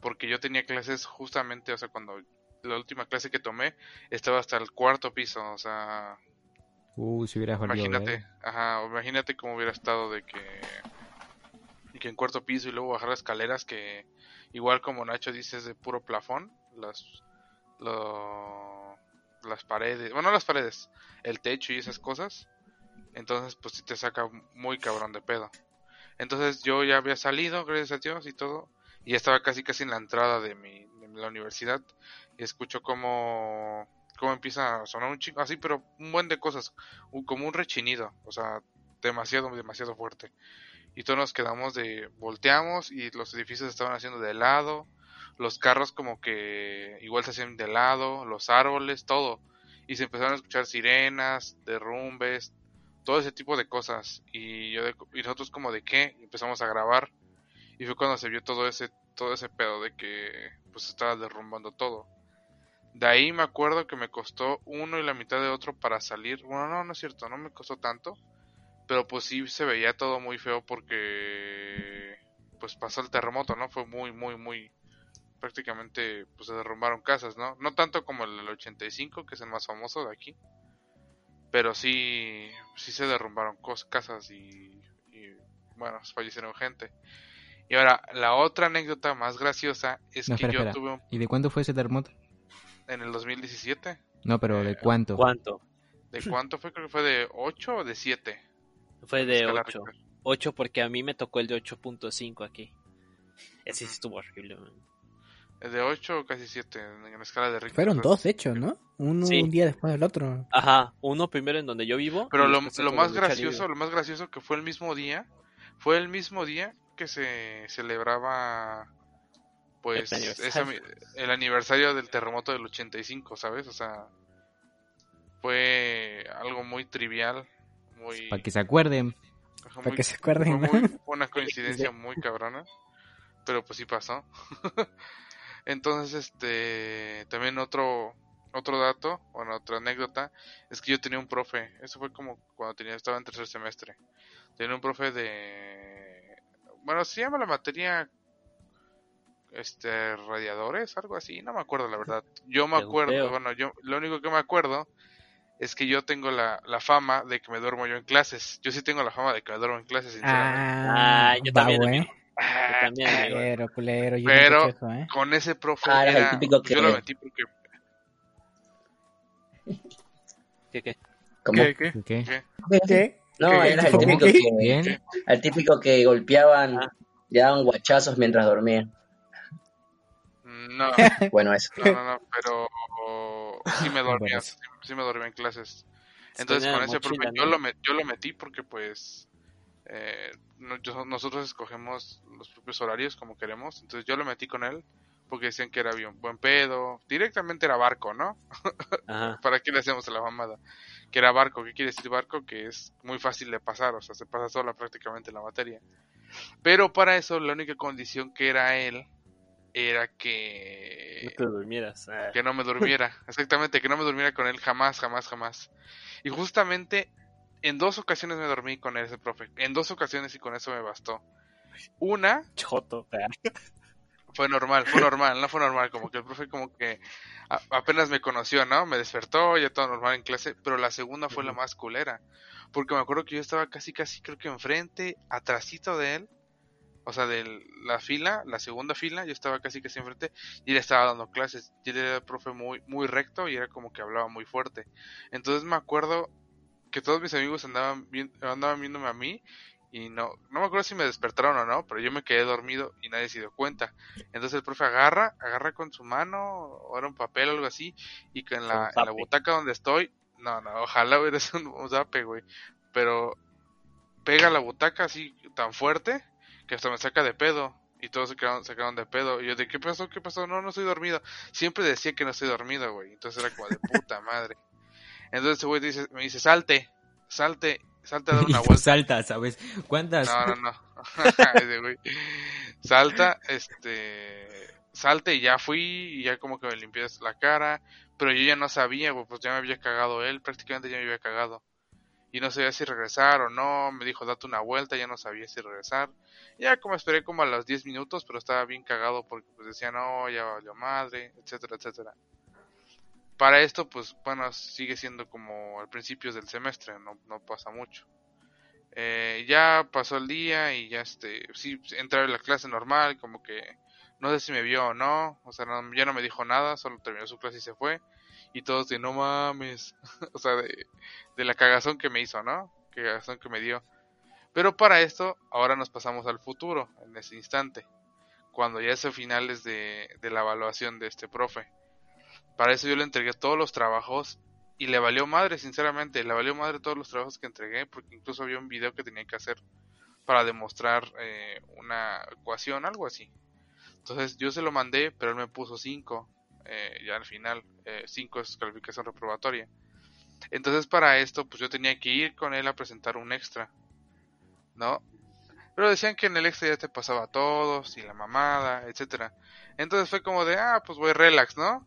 porque yo tenía clases justamente, o sea, cuando la última clase que tomé estaba hasta el cuarto piso, o sea, Uh, si hubieras valido imagínate, ajá, imagínate cómo hubiera estado de que, y que en cuarto piso y luego bajar las escaleras que igual como Nacho dice es de puro plafón, las, lo- las paredes, bueno, no las paredes, el techo y esas cosas. Entonces, pues sí te saca muy cabrón de pedo. Entonces yo ya había salido, gracias a Dios y todo, y estaba casi casi en la entrada de mi de la universidad y escucho como como empieza a sonar un chingo así, pero un buen de cosas, como un rechinido, o sea, demasiado demasiado fuerte. Y todos nos quedamos de volteamos y los edificios estaban haciendo de lado, los carros como que igual se hacían de lado, los árboles, todo. Y se empezaron a escuchar sirenas, derrumbes, todo ese tipo de cosas. Y yo de- y nosotros como de qué, empezamos a grabar. Y fue cuando se vio todo ese todo ese pedo de que pues estaba derrumbando todo. De ahí me acuerdo que me costó uno y la mitad de otro para salir. Bueno, no, no es cierto, no me costó tanto. Pero pues sí se veía todo muy feo porque pues pasó el terremoto, ¿no? Fue muy, muy, muy... Prácticamente pues se derrumbaron casas, ¿no? No tanto como el del 85, que es el más famoso de aquí. Pero sí, sí se derrumbaron cos- casas y, y bueno, fallecieron gente. Y ahora, la otra anécdota más graciosa es No, que espera, yo espera. tuve un- ¿Y de cuánto fue ese terremoto? en el 2017. No, pero ¿de Eh, cuánto? ¿Cuánto? ¿De cuánto fue? Creo que fue de 8 o de 7. Fue de Escala 8. Richter. 8 porque a mí me tocó el de 8.5 aquí. Ese sí estuvo horrible, man. De 8 o casi 7 en la escala de Richter. Fueron dos, de hecho, ¿no? Uno Sí. un día después del otro. Ajá, uno primero en donde yo vivo. Pero lo, lo más gracioso, lo más gracioso que fue el mismo día, fue el mismo día que se celebraba pues El esa aniversario. mi- el aniversario del terremoto del 85, ¿sabes? O sea, fue algo muy trivial, muy Para que se acuerden. Ajá, Para muy- que se acuerden, fue muy- una [laughs] coincidencia muy cabrona, pero pues sí pasó. [laughs] Entonces, este, también otro otro dato, bueno, otra anécdota, es que yo tenía un profe, eso fue como cuando tenía estaba en tercer semestre. Tenía un profe de bueno, se llama la materia este radiadores, algo así, no me acuerdo la verdad. Yo me acuerdo, bueno, yo lo único que me acuerdo es que yo tengo la, la fama de que me duermo yo en clases. Yo sí tengo la fama de que me duermo en clases, sinceramente. Ah, yo también, Yo amigo. Culero, culero, yo Pero- no eso, ¿eh? Con ese profe Ah, eres el era- típico yo que- lo metí porque ¿Qué, qué? ¿Cómo? ¿Qué, qué? ¿Qué? ¿qué? ¿Qué? No, ¿Qué? eras el ¿Cómo típico qué? que, Bien. el típico que golpeaban, Ah. le daban guachazos mientras dormían. No, [laughs] Bueno, eso. no, no, no, pero sí me [laughs] dormía, Bueno. sí, sí me dormía en clases. Entonces con ese mochila, profe yo ¿no? lo, met- yo lo metí porque pues eh, yo- nosotros escogemos los propios horarios como queremos. Entonces yo lo metí con él porque decían que era bien buen pedo. Directamente era barco, ¿no? [laughs] Ajá. ¿Para qué le hacemos la mamada? Que era barco. ¿Qué quiere decir barco? Que es muy fácil de pasar, o sea, se pasa sola prácticamente la materia. Pero para eso la única condición que era él era que No te durmieras. Ah. que no me durmiera, [laughs] exactamente, que no me durmiera con él jamás, jamás, jamás. Y justamente en dos ocasiones me dormí con ese profe, en dos ocasiones y con eso me bastó. Una Choto. Fue normal, fue normal, no fue normal, como que el profe como que a- apenas me conoció, ¿no? Me despertó, ya todo normal en clase, pero la segunda fue la más culera, porque me acuerdo que yo estaba casi, casi, creo que enfrente, atrasito de él, o sea, de la fila, la segunda fila, yo estaba casi, casi enfrente, y él estaba dando clases, y él era el profe muy, muy recto, y era como que hablaba muy fuerte, entonces me acuerdo que todos mis amigos andaban, vi- andaban viéndome a mí, y no, no me acuerdo si me despertaron o no, pero yo me quedé dormido y nadie se dio cuenta. Entonces el profe agarra, agarra con su mano, o era un papel o algo así, y que en la, en la butaca donde estoy, no, no, ojalá hubiera [laughs] sido un, un zape, güey, pero pega la butaca así tan fuerte que hasta me saca de pedo. Y todos se quedaron, se quedaron de pedo. Y yo, ¿de qué pasó? ¿Qué pasó? No, no estoy dormido. Siempre decía que no estoy dormido, güey. Entonces era como de puta madre. Entonces ese güey dice, me dice, salte, salte, salte a dar [laughs] Y una tú vuelta. saltas, ¿sabes? ¿Cuántas? No, no, no. [laughs] Ese güey. Salta, este. Salte y ya fui y ya como que me limpié la cara. Pero yo ya no sabía, güey, pues ya me había cagado él. Prácticamente ya me había cagado. Y no sabía si regresar o no. Me dijo, date una vuelta. Ya no sabía si regresar. Ya como esperé como a los 10 minutos, pero estaba bien cagado porque pues decía, no, ya valió madre, etcétera, etcétera. Para esto, pues bueno, sigue siendo como al principios del semestre, no, pasa mucho. Eh, ya pasó el día y ya este, sí, entré a la clase normal, como que no sé si me vio o no, o sea, no- ya no me dijo nada, solo terminó su clase y se fue. Y todos de no mames, [laughs] o sea, de, de la cagazón que me hizo, ¿no? Que cagazón que me dio. Pero para esto, ahora nos pasamos al futuro, en ese instante, cuando ya es a finales de, de la evaluación de este profe. Para eso yo le entregué todos los trabajos y le valió madre, sinceramente, le valió madre todos los trabajos que entregué, porque incluso había un video que tenía que hacer para demostrar eh, una ecuación, algo así. Entonces yo se lo mandé, pero él me puso 5, ya al final, 5 es calificación reprobatoria. Entonces para esto, pues yo tenía que ir con él a presentar un extra, ¿no? Pero decían que en el extra ya te pasaba a todos y la mamada, etcétera. Entonces fue como de, ah, pues voy relax, ¿no?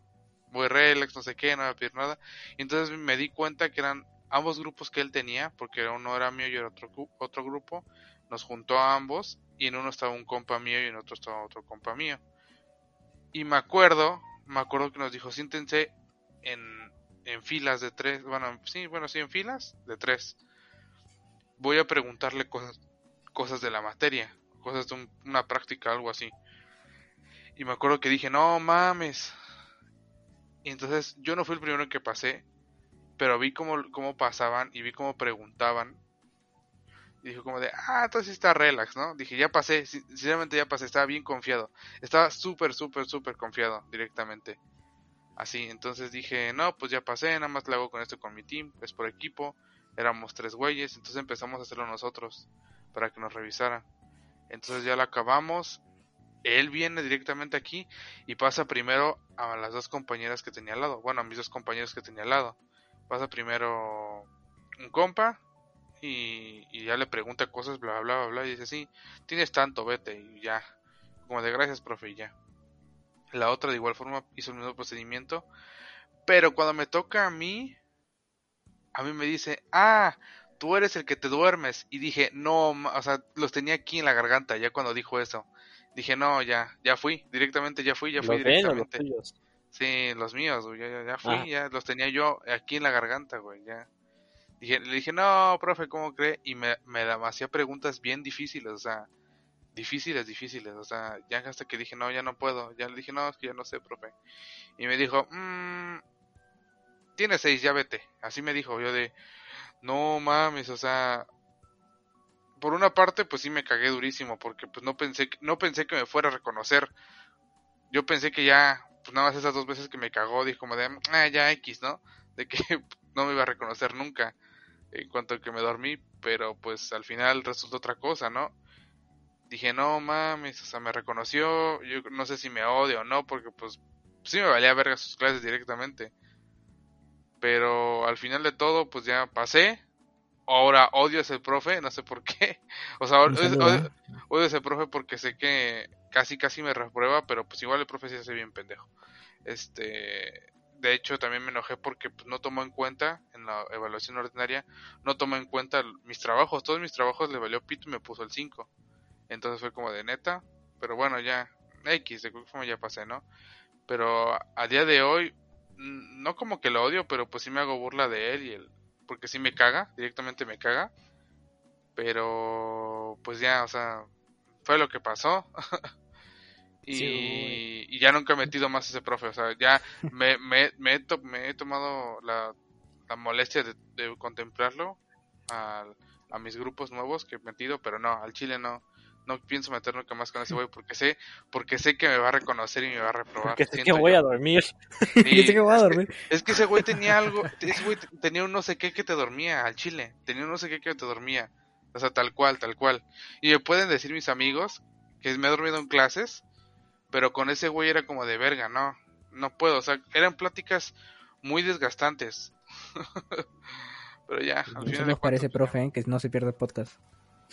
Voy relax, no sé qué, no voy a pedir nada. Y entonces me di cuenta que eran ambos grupos que él tenía, porque uno era mío y era otro, otro grupo. Nos juntó a ambos y en uno estaba un compa mío y en otro estaba otro compa mío. Y me acuerdo, me acuerdo que nos dijo, siéntense en, en filas de tres, bueno, sí, bueno, sí, en filas de tres. Voy a preguntarle cosas, cosas de la materia, cosas de un- una práctica, algo así. Y me acuerdo que dije, no mames. Y entonces yo no fui el primero que pasé, pero vi cómo, cómo pasaban y vi cómo preguntaban. Y dije como de, ah, entonces está relax, ¿no? Dije, ya pasé, sin- sinceramente ya pasé, estaba bien confiado. Estaba súper, súper, súper confiado directamente. Así, entonces dije, no, pues ya pasé, nada más lo hago con esto con mi team, es por equipo. Éramos tres güeyes, entonces empezamos a hacerlo nosotros para que nos revisaran. Entonces ya lo acabamos. Él viene directamente aquí y pasa primero a las dos compañeras que tenía al lado. Bueno, a mis dos compañeros que tenía al lado. Pasa primero un compa y, ya le pregunta cosas, bla, bla, bla, bla, y dice, sí, tienes tanto, vete, y ya. Como de gracias, profe, y ya. La otra de igual forma hizo el mismo procedimiento. Pero cuando me toca a mí, a mí me dice, ah, tú eres el que te duermes. Y dije, no, o sea, los tenía aquí en la garganta ya cuando dijo eso. Dije, no, ya, ya fui, directamente ya fui, ya fui él o los directamente. Sí, los míos, güey, ya, ya, ya fui, Ah. ya los tenía yo aquí en la garganta, güey, ya. Dije, le dije, no, profe, ¿cómo cree? Y me, me me hacía preguntas bien difíciles, o sea, difíciles, difíciles, o sea, ya hasta que dije, no, ya no puedo, ya le dije, no, es que ya no sé, profe. Y me dijo, mmm, tienes seis, ya vete. Así me dijo, yo de, no mames, o sea, por una parte, pues sí me cagué durísimo, porque pues no pensé, que- no pensé que me fuera a reconocer. Yo pensé que ya, pues nada más esas dos veces que me cagó, dije como de, ah, ya X, ¿no? De que [laughs] no me iba a reconocer nunca en cuanto a que me dormí, pero pues al final resultó otra cosa, ¿no? Dije, no mames, o sea, me reconoció, yo no sé si me odia o no, porque pues sí me valía verga sus clases directamente. Pero al final de todo, pues ya pasé. Ahora odio a ese profe, no sé por qué. [laughs] O sea, odio, saludo, odio- odio a ese profe porque sé que casi casi me reprueba, pero pues igual el profe sí hace bien pendejo. Este, de hecho también me enojé porque pues, no tomó en cuenta en la evaluación ordinaria, no tomó en cuenta mis trabajos, todos mis trabajos le valió pito y me puso el 5. Entonces fue como de neta, pero bueno, ya X, de cualquier forma ya pasé, ¿no? Pero a, día de hoy no como que lo odio, pero pues sí me hago burla de él y él porque sí me caga, directamente me caga. Pero pues ya, o sea, fue lo que pasó. [laughs] y, Sí, y ya nunca he metido más a ese profe, o sea, ya me, me, me, he, to- me he tomado la, la molestia de, de contemplarlo al- a mis grupos nuevos que he metido, pero no, al Chile no. No pienso meter nunca más con ese [laughs] güey porque sé, porque sé que me va a reconocer y me va a reprobar. Porque sé que voy yo. a dormir. [laughs] Yo Sí, sé que voy a es que- dormir. es que ese güey tenía algo, ese güey te- tenía un no sé qué que te dormía al chile, tenía un no sé qué que te dormía, o sea, tal cual, tal cual. Y me pueden decir mis amigos que me he dormido en clases, pero con ese güey era como de verga, no, no puedo, o sea, eran pláticas muy desgastantes. [laughs] pero ya, al final para ese cuentas, profe, ¿eh? que no se pierde el podcast.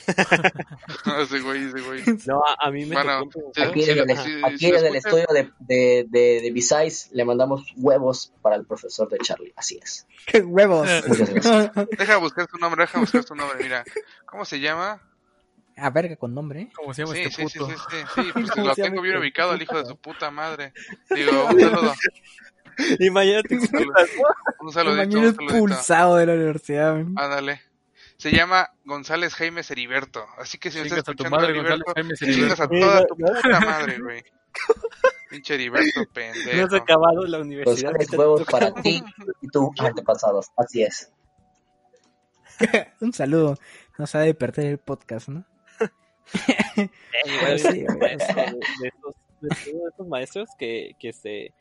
[laughs] ese güey, ese güey. No, a, a mí me Bueno, tocó un sí, Aquí sí, desde, el, sí, aquí sí, lo desde el escuchas. estudio de, de, de, de B-Sides le mandamos huevos para el profesor de Charlie. Así es. ¡Qué [laughs] huevos! Muchas gracias. Deja buscar su nombre, deja buscar su nombre, mira. ¿Cómo se llama? A verga con nombre, ¿eh? ¿Cómo se llama Sí, este sí, sí, puto? sí, sí, sí, pues [laughs] ¿Cómo lo tengo bien este ubicado, el hijo de su puta madre. Digo, un saludo, un saludito, un Mañana pulsado de la universidad. Ándale. Se llama González Jaime Heriberto. Así que si me estás Chingas a tu escuchando madre, Heriberto, González Jaime chingas a toda tu puta madre, güey. [laughs] Pinche Heriberto, no pendejo. has acabado la universidad. González ¿qué te huevos para [laughs] ti y tus antepasados. Así es. Un saludo. No sabe de perder el podcast, ¿no? Igual, [laughs] Sí, güey. de, de esos, de todos esos maestros que, que este,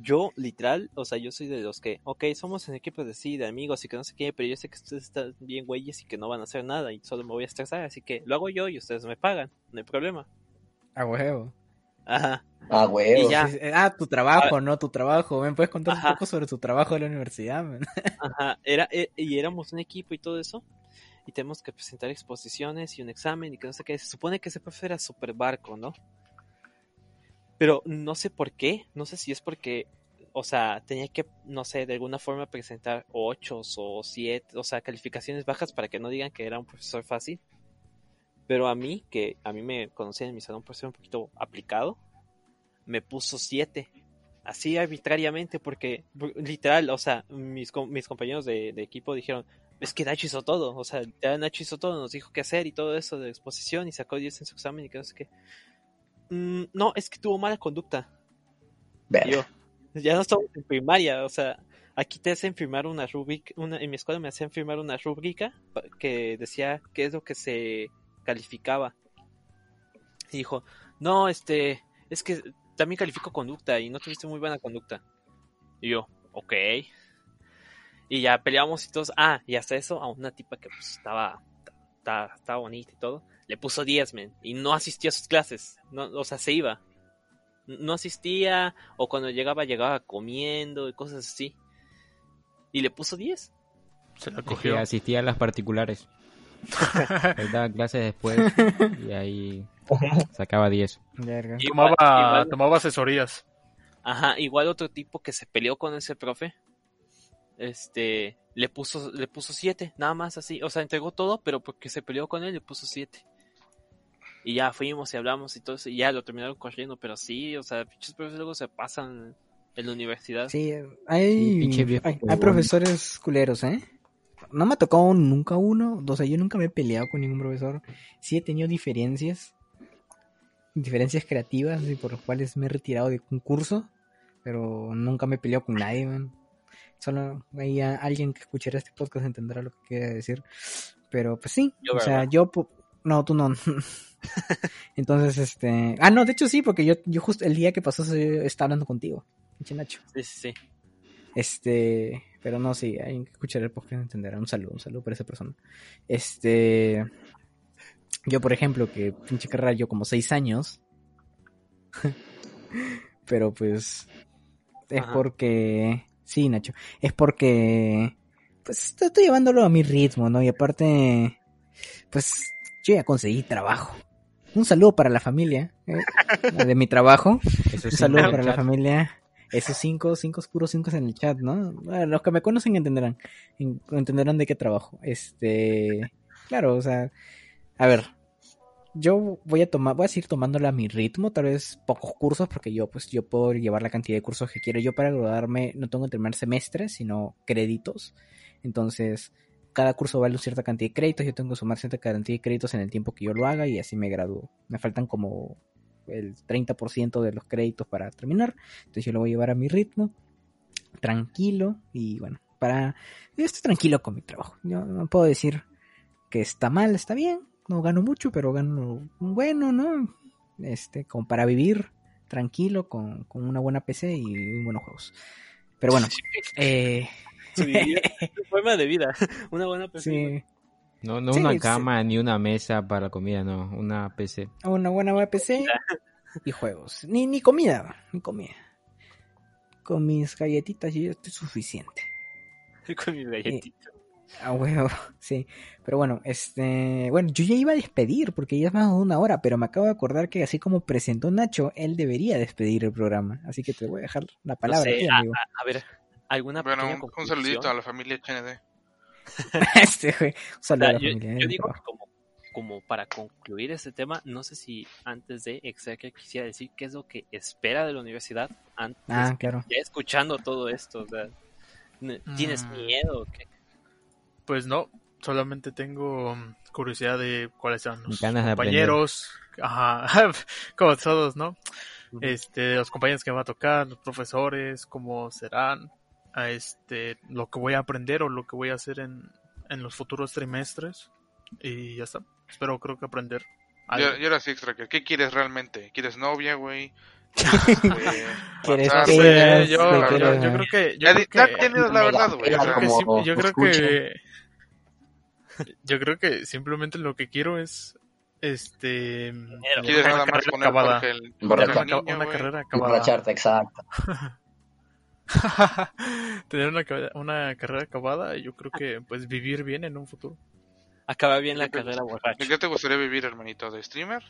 yo literal, o sea, yo soy de los que, ok, somos en equipo de sí, de amigos y que no sé qué, pero yo sé que ustedes están bien güeyes y que no van a hacer nada y solo me voy a estresar, así que lo hago yo y ustedes me pagan, no hay problema. A huevo. Ah, Ajá. huevo. Y ya. Ah, tu trabajo, no tu trabajo. ¿Me puedes contar Ajá. un poco sobre tu trabajo de la universidad? man? [laughs] Ajá, era, e- y éramos un equipo y todo eso. Y tenemos que presentar exposiciones y un examen y que no sé qué. Se supone que ese profe era super barco, ¿no? Pero no sé por qué. No sé si es porque, o sea, tenía que, no sé, de alguna forma presentar ochos o siete, o sea, calificaciones bajas para que no digan que era un profesor fácil. Pero a mí, que a mí me conocían en mi salón por ser un poquito aplicado, me puso siete así arbitrariamente porque por- literal, o sea, mis, mis compañeros de, equipo dijeron, es que Nacho hizo todo, o sea, Nacho hizo todo, nos dijo qué hacer y todo eso de exposición y sacó 10 en su examen y que no sé qué. "Mm, no, es que tuvo mala conducta. Yo, ya no estamos en primaria, o sea, aquí te hacen firmar una rúbrica, una, en mi escuela me hacían firmar una rúbrica que decía qué es lo que se calificaba. Y dijo, no, este, es que también califico conducta y no tuviste muy buena conducta. Y yo, ok. Y ya peleamos y todos, ah, y hasta eso a una tipa que pues estaba, estaba, estaba bonita y todo, le puso 10, men, y no asistía a sus clases, no, o sea, se iba. No asistía, o cuando llegaba, llegaba comiendo y cosas así. Y le puso 10. Se la Es que cogió. asistía a las particulares. [laughs] Él daba clases después y ahí sacaba 10. Verga. Igual- Tomaba, igual- tomaba asesorías. Ajá, igual otro tipo que se peleó con ese profe. Este, le puso, le puso siete, nada más así. O sea, entregó todo, pero porque se peleó con él le puso siete. Y ya fuimos y hablamos y todo eso, y ya lo terminaron corriendo, pero sí, o sea, pinches profesores luego se pasan en la universidad. Sí, Sí, hay, viejo hay, profesores culeros, ¿eh? No me ha tocado nunca uno, o sea, yo nunca me he peleado con ningún profesor. Sí he tenido diferencias, diferencias creativas y por las cuales me he retirado de un curso, pero nunca me he peleado con nadie, man. Solo hay a- alguien que escuchará este podcast entenderá lo que quiere decir. Pero pues sí, Yo, o sea, yo... No, tú no. [laughs] Entonces, este... Ah, no, de hecho sí, porque yo, yo justo el día que pasó estaba hablando contigo, pinche Nacho. Sí, sí, sí. Este, pero no, sí, hay que escuchar el podcast entenderá. Un saludo, un saludo para esa persona. Este, yo, por ejemplo, que pinche carrera yo como seis años, [laughs] pero pues es Ajá. porque, sí, Nacho, es porque, pues estoy llevándolo a mi ritmo, ¿no? Y aparte, pues yo ya conseguí trabajo. Un saludo para la familia ¿eh? de mi trabajo. Eso Un saludo para la familia. Esos cinco, cinco oscuros, cinco en el chat, ¿no? Bueno, los que me conocen entenderán. en- Entenderán de qué trabajo. Este. Claro, o sea. A ver. Yo voy a tomar, voy a seguir tomándola a mi ritmo, tal vez pocos cursos, porque yo, pues, yo puedo llevar la cantidad de cursos que quiero. Yo para graduarme no tengo que terminar semestres, sino créditos. Entonces, cada curso vale una cierta cantidad de créditos. Yo tengo que sumar cierta cantidad de créditos en el tiempo que yo lo haga y así me gradúo. Me faltan como el 30% de los créditos para terminar. Entonces yo lo voy a llevar a mi ritmo, tranquilo y bueno, para... Yo estoy tranquilo con mi trabajo. Yo no puedo decir que está mal, está bien. No gano mucho, pero gano bueno, ¿no? Este, como para vivir tranquilo con, con una buena PC y buenos juegos. Pero bueno, eh, forma [laughs] de vida. [laughs] Una buena persona. sí, No, no Sí, una sí. cama ni una mesa para comida, no, una PC. una buena buena PC y juegos. Ni, ni comida, ni comida. Con mis galletitas yo ya estoy suficiente. [laughs] Con mis galletitas. A huevo, [laughs] sí. Pero bueno, este. Bueno, yo ya iba a despedir porque ya es más de una hora, pero me acabo de acordar que así como presentó Nacho, él debería despedir el programa. Así que te voy a dejar la No palabra, sé, a ti, a, amigo. a- a ver, ¿alguna Bueno, un, saludito a la familia HND. [laughs] este, güey. Un O saludo sea, a la yo, familia. yo eh, digo que como, como para concluir este tema, no sé si antes de Exeter quisiera decir qué es lo que espera de la universidad antes, Ah, claro. ya escuchando todo esto. O sea, ¿Tienes Mm. miedo? qué? Pues no, solamente tengo mm, curiosidad de cuáles serán los compañeros. Ajá, [laughs] como todos, ¿no? Este, los compañeros que me va a tocar, los profesores, cómo serán, a este, lo que voy a aprender o lo que voy a hacer en, en los futuros trimestres. Y ya está. Espero, creo que aprender. algo. Y, y ahora sí, Extracker, ¿qué quieres realmente? ¿Quieres novia, güey? ¿Quieres [laughs] que- sé, Sí, yo, creo que. Yo creo que- tienes la verdad, güey. o Mega sea, que sí- como yo creo escucha. que yo creo que simplemente lo que quiero es este ¿Quieres una nada más carrera poner acabada. El [laughs] Una, niño, una carrera acabada exacto. tener una, una carrera acabada y yo creo que pues vivir bien en un futuro Acaba bien la ¿De qué te carrera gusta- borracho. ¿De qué te gustaría vivir, hermanito? ¿De streamer?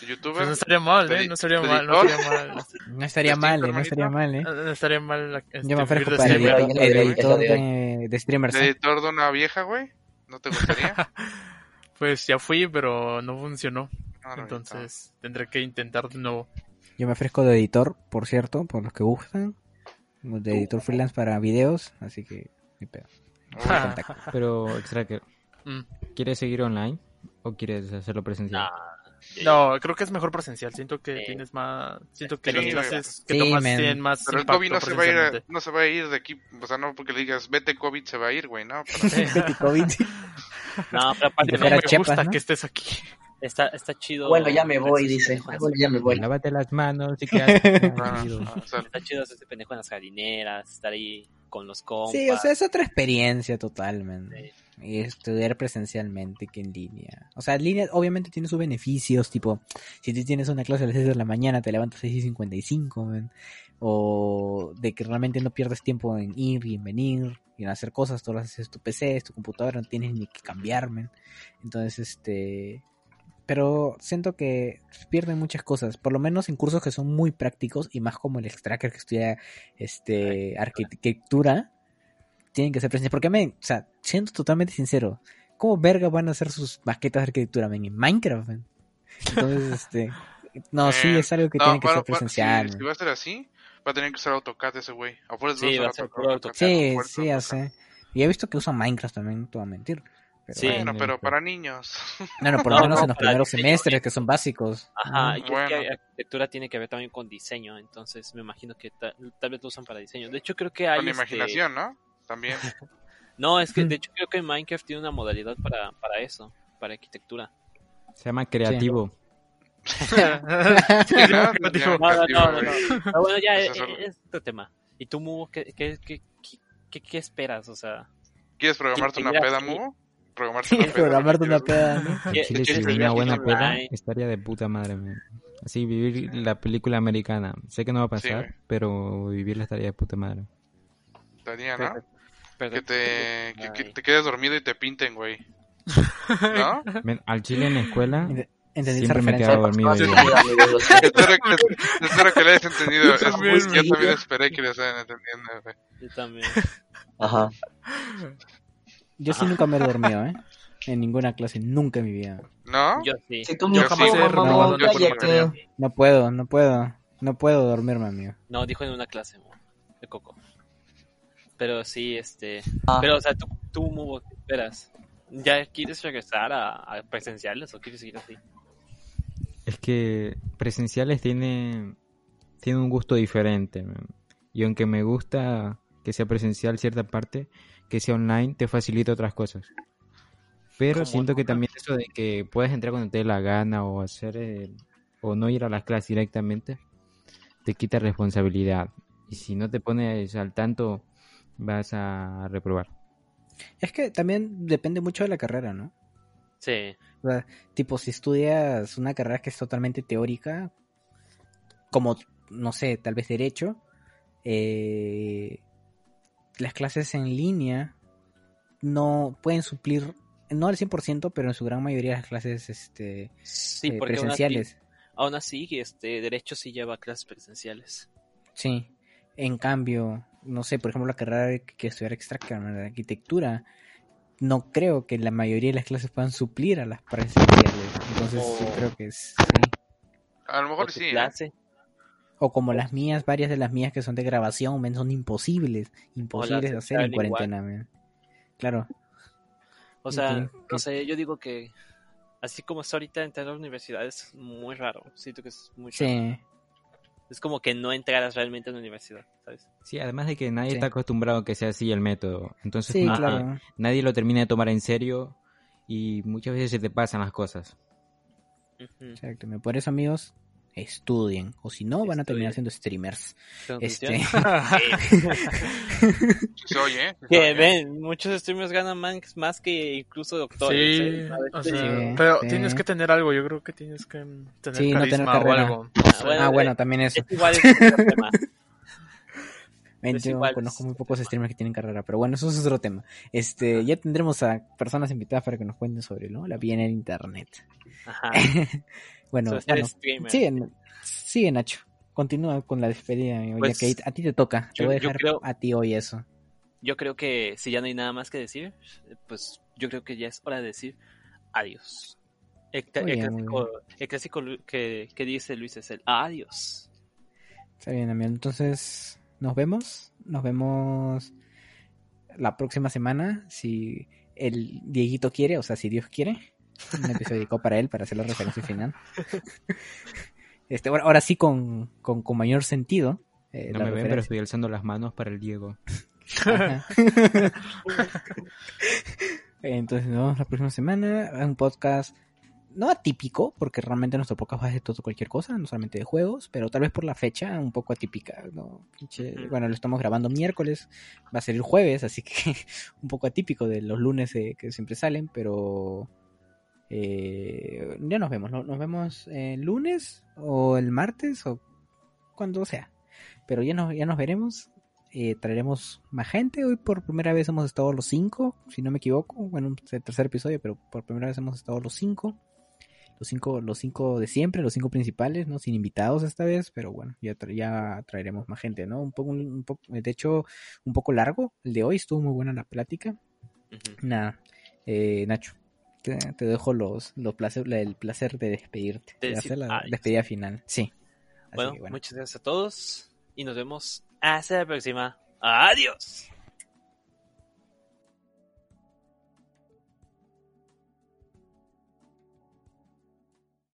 ¿De youtuber? Pues no estaría mal ¿De eh no estaría mal no estaría mal [laughs] No estaría ¿Este mal, eh, no estaría mal, eh. no estaría mal Yo me ofrezco para streamer. editor, de streamers. ¿De ¿eh? editor de una vieja, güey? ¿No te gustaría? [laughs] pues ya fui pero no funcionó no, entonces tendré que intentar de nuevo Yo me ofrezco de editor, por cierto, por los que gustan. De editor freelance para videos, así que ni pedo. [laughs] Contacto. Pero, Extracker, Mm. ¿quieres seguir online o quieres hacerlo presencial? Nah, No, creo que es mejor presencial. Siento que Sí. tienes más. Siento que Sí, las clases que Sí, tomas man. tienen más Pero el COVID no se, va a ir, no se va a ir de aquí, o sea, no porque le digas, vete COVID, se va a ir, güey, ¿no? Betty [laughs] COVID. [laughs] no, pero aparte No me chepas, gusta ¿no? que estés aquí. está, está chido. Bueno, ya me voy, hacerse dice. Bueno, ya me voy. Lávate las manos y [laughs] quédate Ah, Está chido hacerse pendejo en las jardíneras, estar ahí con los compas. Sí, o sea, es otra experiencia totalmente. Sí. Y estudiar presencialmente que en línea. O sea, en línea obviamente tiene sus beneficios, tipo, si tú tienes una clase a las 6 de la mañana, te levantas a 6 y 55, man. O de que realmente no pierdes tiempo en ir y en venir y en hacer cosas, tú lo haces en tu PC, es tu computadora, no tienes ni que cambiar, man. Entonces, este... Pero siento que pierden muchas cosas, por lo menos en cursos que son muy prácticos y más como el extracker que estudia este arquitectura, tienen que ser presenciales. Porque, men, o sea, siendo totalmente sincero, ¿cómo verga van a hacer sus maquetas de arquitectura, men? En Minecraft, men. Entonces, [laughs] este. No, sí, Eh, es algo que no, tiene que bueno, presencial. si, si va a ser así, va a tener que usar AutoCAD ese güey. Sí, va a ser puro AutoCAD. Sí, sí, ya AutoCAD. sé. Y he visto que usan Minecraft también, no te voy a mentir. Pero Sí. Bueno, pero para niños. No, no, por lo No, menos no, en los para primeros semestres que son básicos. Ajá, y es Bueno. que arquitectura tiene que ver también con diseño, entonces me imagino que ta- tal vez lo usan para diseño. De hecho, creo que hay... Con este, imaginación, ¿no? También. [laughs] No, es que de [laughs] hecho creo que Minecraft tiene una modalidad para, para eso, para arquitectura. Se llama creativo. Sí, bueno, ya Pues es, eso- es otro tema. ¿Y tú, Mugo, qué, qué, qué, qué, qué esperas? O sea, ¿Quieres programarte una peda, sí. Mugo? Programarte una peda. Programarte una peda, ¿no? En ¿Qué- Chile, qué si quieres una buena ¿Qué peda estaría de puta madre. man. Así, vivir la película americana. Sé que no va a Sí, pasar, güey. pero vivirla estaría de puta madre. Estaría, ¿no? Pero- Que te, que, te quedes dormido y te pinten, güey. [laughs] ¿No? Men, al Chile en la escuela Ent- ¿Entendí esa siempre me quedaba dormido. Sí, sí, lo [laughs] siento. espero, que, espero que le hayas entendido. Es- también, yo también esperé que le hayan entendiendo, güey. Yo también. Ajá. [laughs] Yo sí nunca me he dormido, ¿eh? En ninguna clase, nunca en mi vida. ¿no? Yo sí. Si tú Yo me sí, jamás he cállate. No puedo, no puedo. No puedo dormirme, amigo. No, dijo en una clase, de Coco. Pero sí, este... Ah. Pero, o sea, tú, tú Mugo, ¿qué esperas? ¿Ya quieres regresar a, a presenciales o quieres seguir así? Es que presenciales tiene, tiene un gusto diferente. Y aunque me gusta que sea presencial cierta parte, que sea online te facilita otras cosas. Pero ¿Cómo siento que también eso de que puedes entrar cuando te dé la gana o hacer eh, o no ir a las clases directamente te quita responsabilidad. Y si no te pones al tanto vas a reprobar. Es que también depende mucho de la carrera, ¿no? Sí. O sea, tipo, si estudias una carrera que es totalmente teórica, como, no sé, tal vez derecho, eh, las clases en línea no pueden suplir, no al 100%, pero en su gran mayoría las clases este, Sí, eh, porque aún así, presenciales. aún así, este, Derecho sí lleva clases presenciales. Sí. En cambio, no sé, por ejemplo, la carrera que estudiar extracta, la arquitectura, no creo que la mayoría de las clases puedan suplir a las presenciales. Entonces, sí creo que es, sí. A lo O mejor sí. ¿eh? clase. O como las mías, varias de las mías que son de grabación, men, son imposibles, imposibles de hacer en cuarentena, men. Claro. O sea, no sé, yo digo que así como está ahorita entrar a la universidad es muy raro. Siento que es muy raro. Sí. Es como que no entraras realmente a la universidad, ¿sabes? Sí, además de que nadie Sí. está acostumbrado a que sea así el método. Entonces Sí, claro. nadie lo termina de tomar en serio y muchas veces se te pasan las cosas. Ujú. Exacto. Por eso, amigos, estudien. O si no, van a terminar siendo streamers. Este, Sí [laughs] se oye, ¿eh? Que oye. ven, muchos streamers ganan más, más que incluso doctores. Sí, ¿eh? Pero sí. tienes que tener algo, yo creo que tienes que tener Sí, no tener o carrera. algo. Ah, bueno, ah, eh, bueno, también eso. Es igual [laughs] es otro tema. Yo igual, conozco muy pocos streamers que tienen carrera, pero bueno, eso es otro tema. Este, ya tendremos a personas invitadas para que nos cuenten sobre ¿no? la vida en el internet. Ajá. [laughs] bueno, bueno, sigue, sigue Nacho. Continúa con la despedida, amigo, Pues, ya que a ti te toca. Te voy a dejar creo- a ti hoy eso. Yo creo que si ya no hay nada más que decir, pues yo creo que ya es hora de decir adiós. El, bien, clásico, el clásico que, que dice Luis es el adiós. Está bien, amigo. Entonces, nos vemos. Nos vemos la próxima semana. Si el Dieguito quiere, o sea, si Dios quiere. Un episodio dedicado para él, para hacer la referencia final. [laughs] Este, bueno, ahora sí con, con, con mayor sentido. eh, No la me ven, pero referencia. estoy alzando las manos para el Diego. [laughs] Entonces, nos vemos la próxima semana. Un podcast no atípico, porque realmente nuestro podcast va de todo cualquier cosa, no solamente de juegos, pero tal vez por la fecha un poco atípica. ¿no? Bueno, lo estamos grabando miércoles, va a ser el jueves, así que [laughs] un poco atípico de los lunes eh, que siempre salen, pero eh, ya nos vemos. ¿no? Nos vemos el lunes o el martes o cuando sea. Pero ya nos, ya nos veremos. Eh, traeremos más gente. Hoy por primera vez hemos estado los cinco, si no me equivoco. Bueno, un tercer episodio, pero por primera vez hemos estado los cinco. los cinco, los cinco de siempre, los cinco principales, ¿no? Sin invitados esta vez, pero bueno, ya, tra- ya traeremos más gente, ¿no? Un poco, un poco, de hecho, un poco largo el de hoy, estuvo muy buena la plática. Nada, eh, Nacho, te, te dejo los, los placer, la- el placer de despedirte, De hacer la adiós. despedida final. Sí. Bueno, muchas gracias a todos y nos vemos hasta la próxima. Adiós.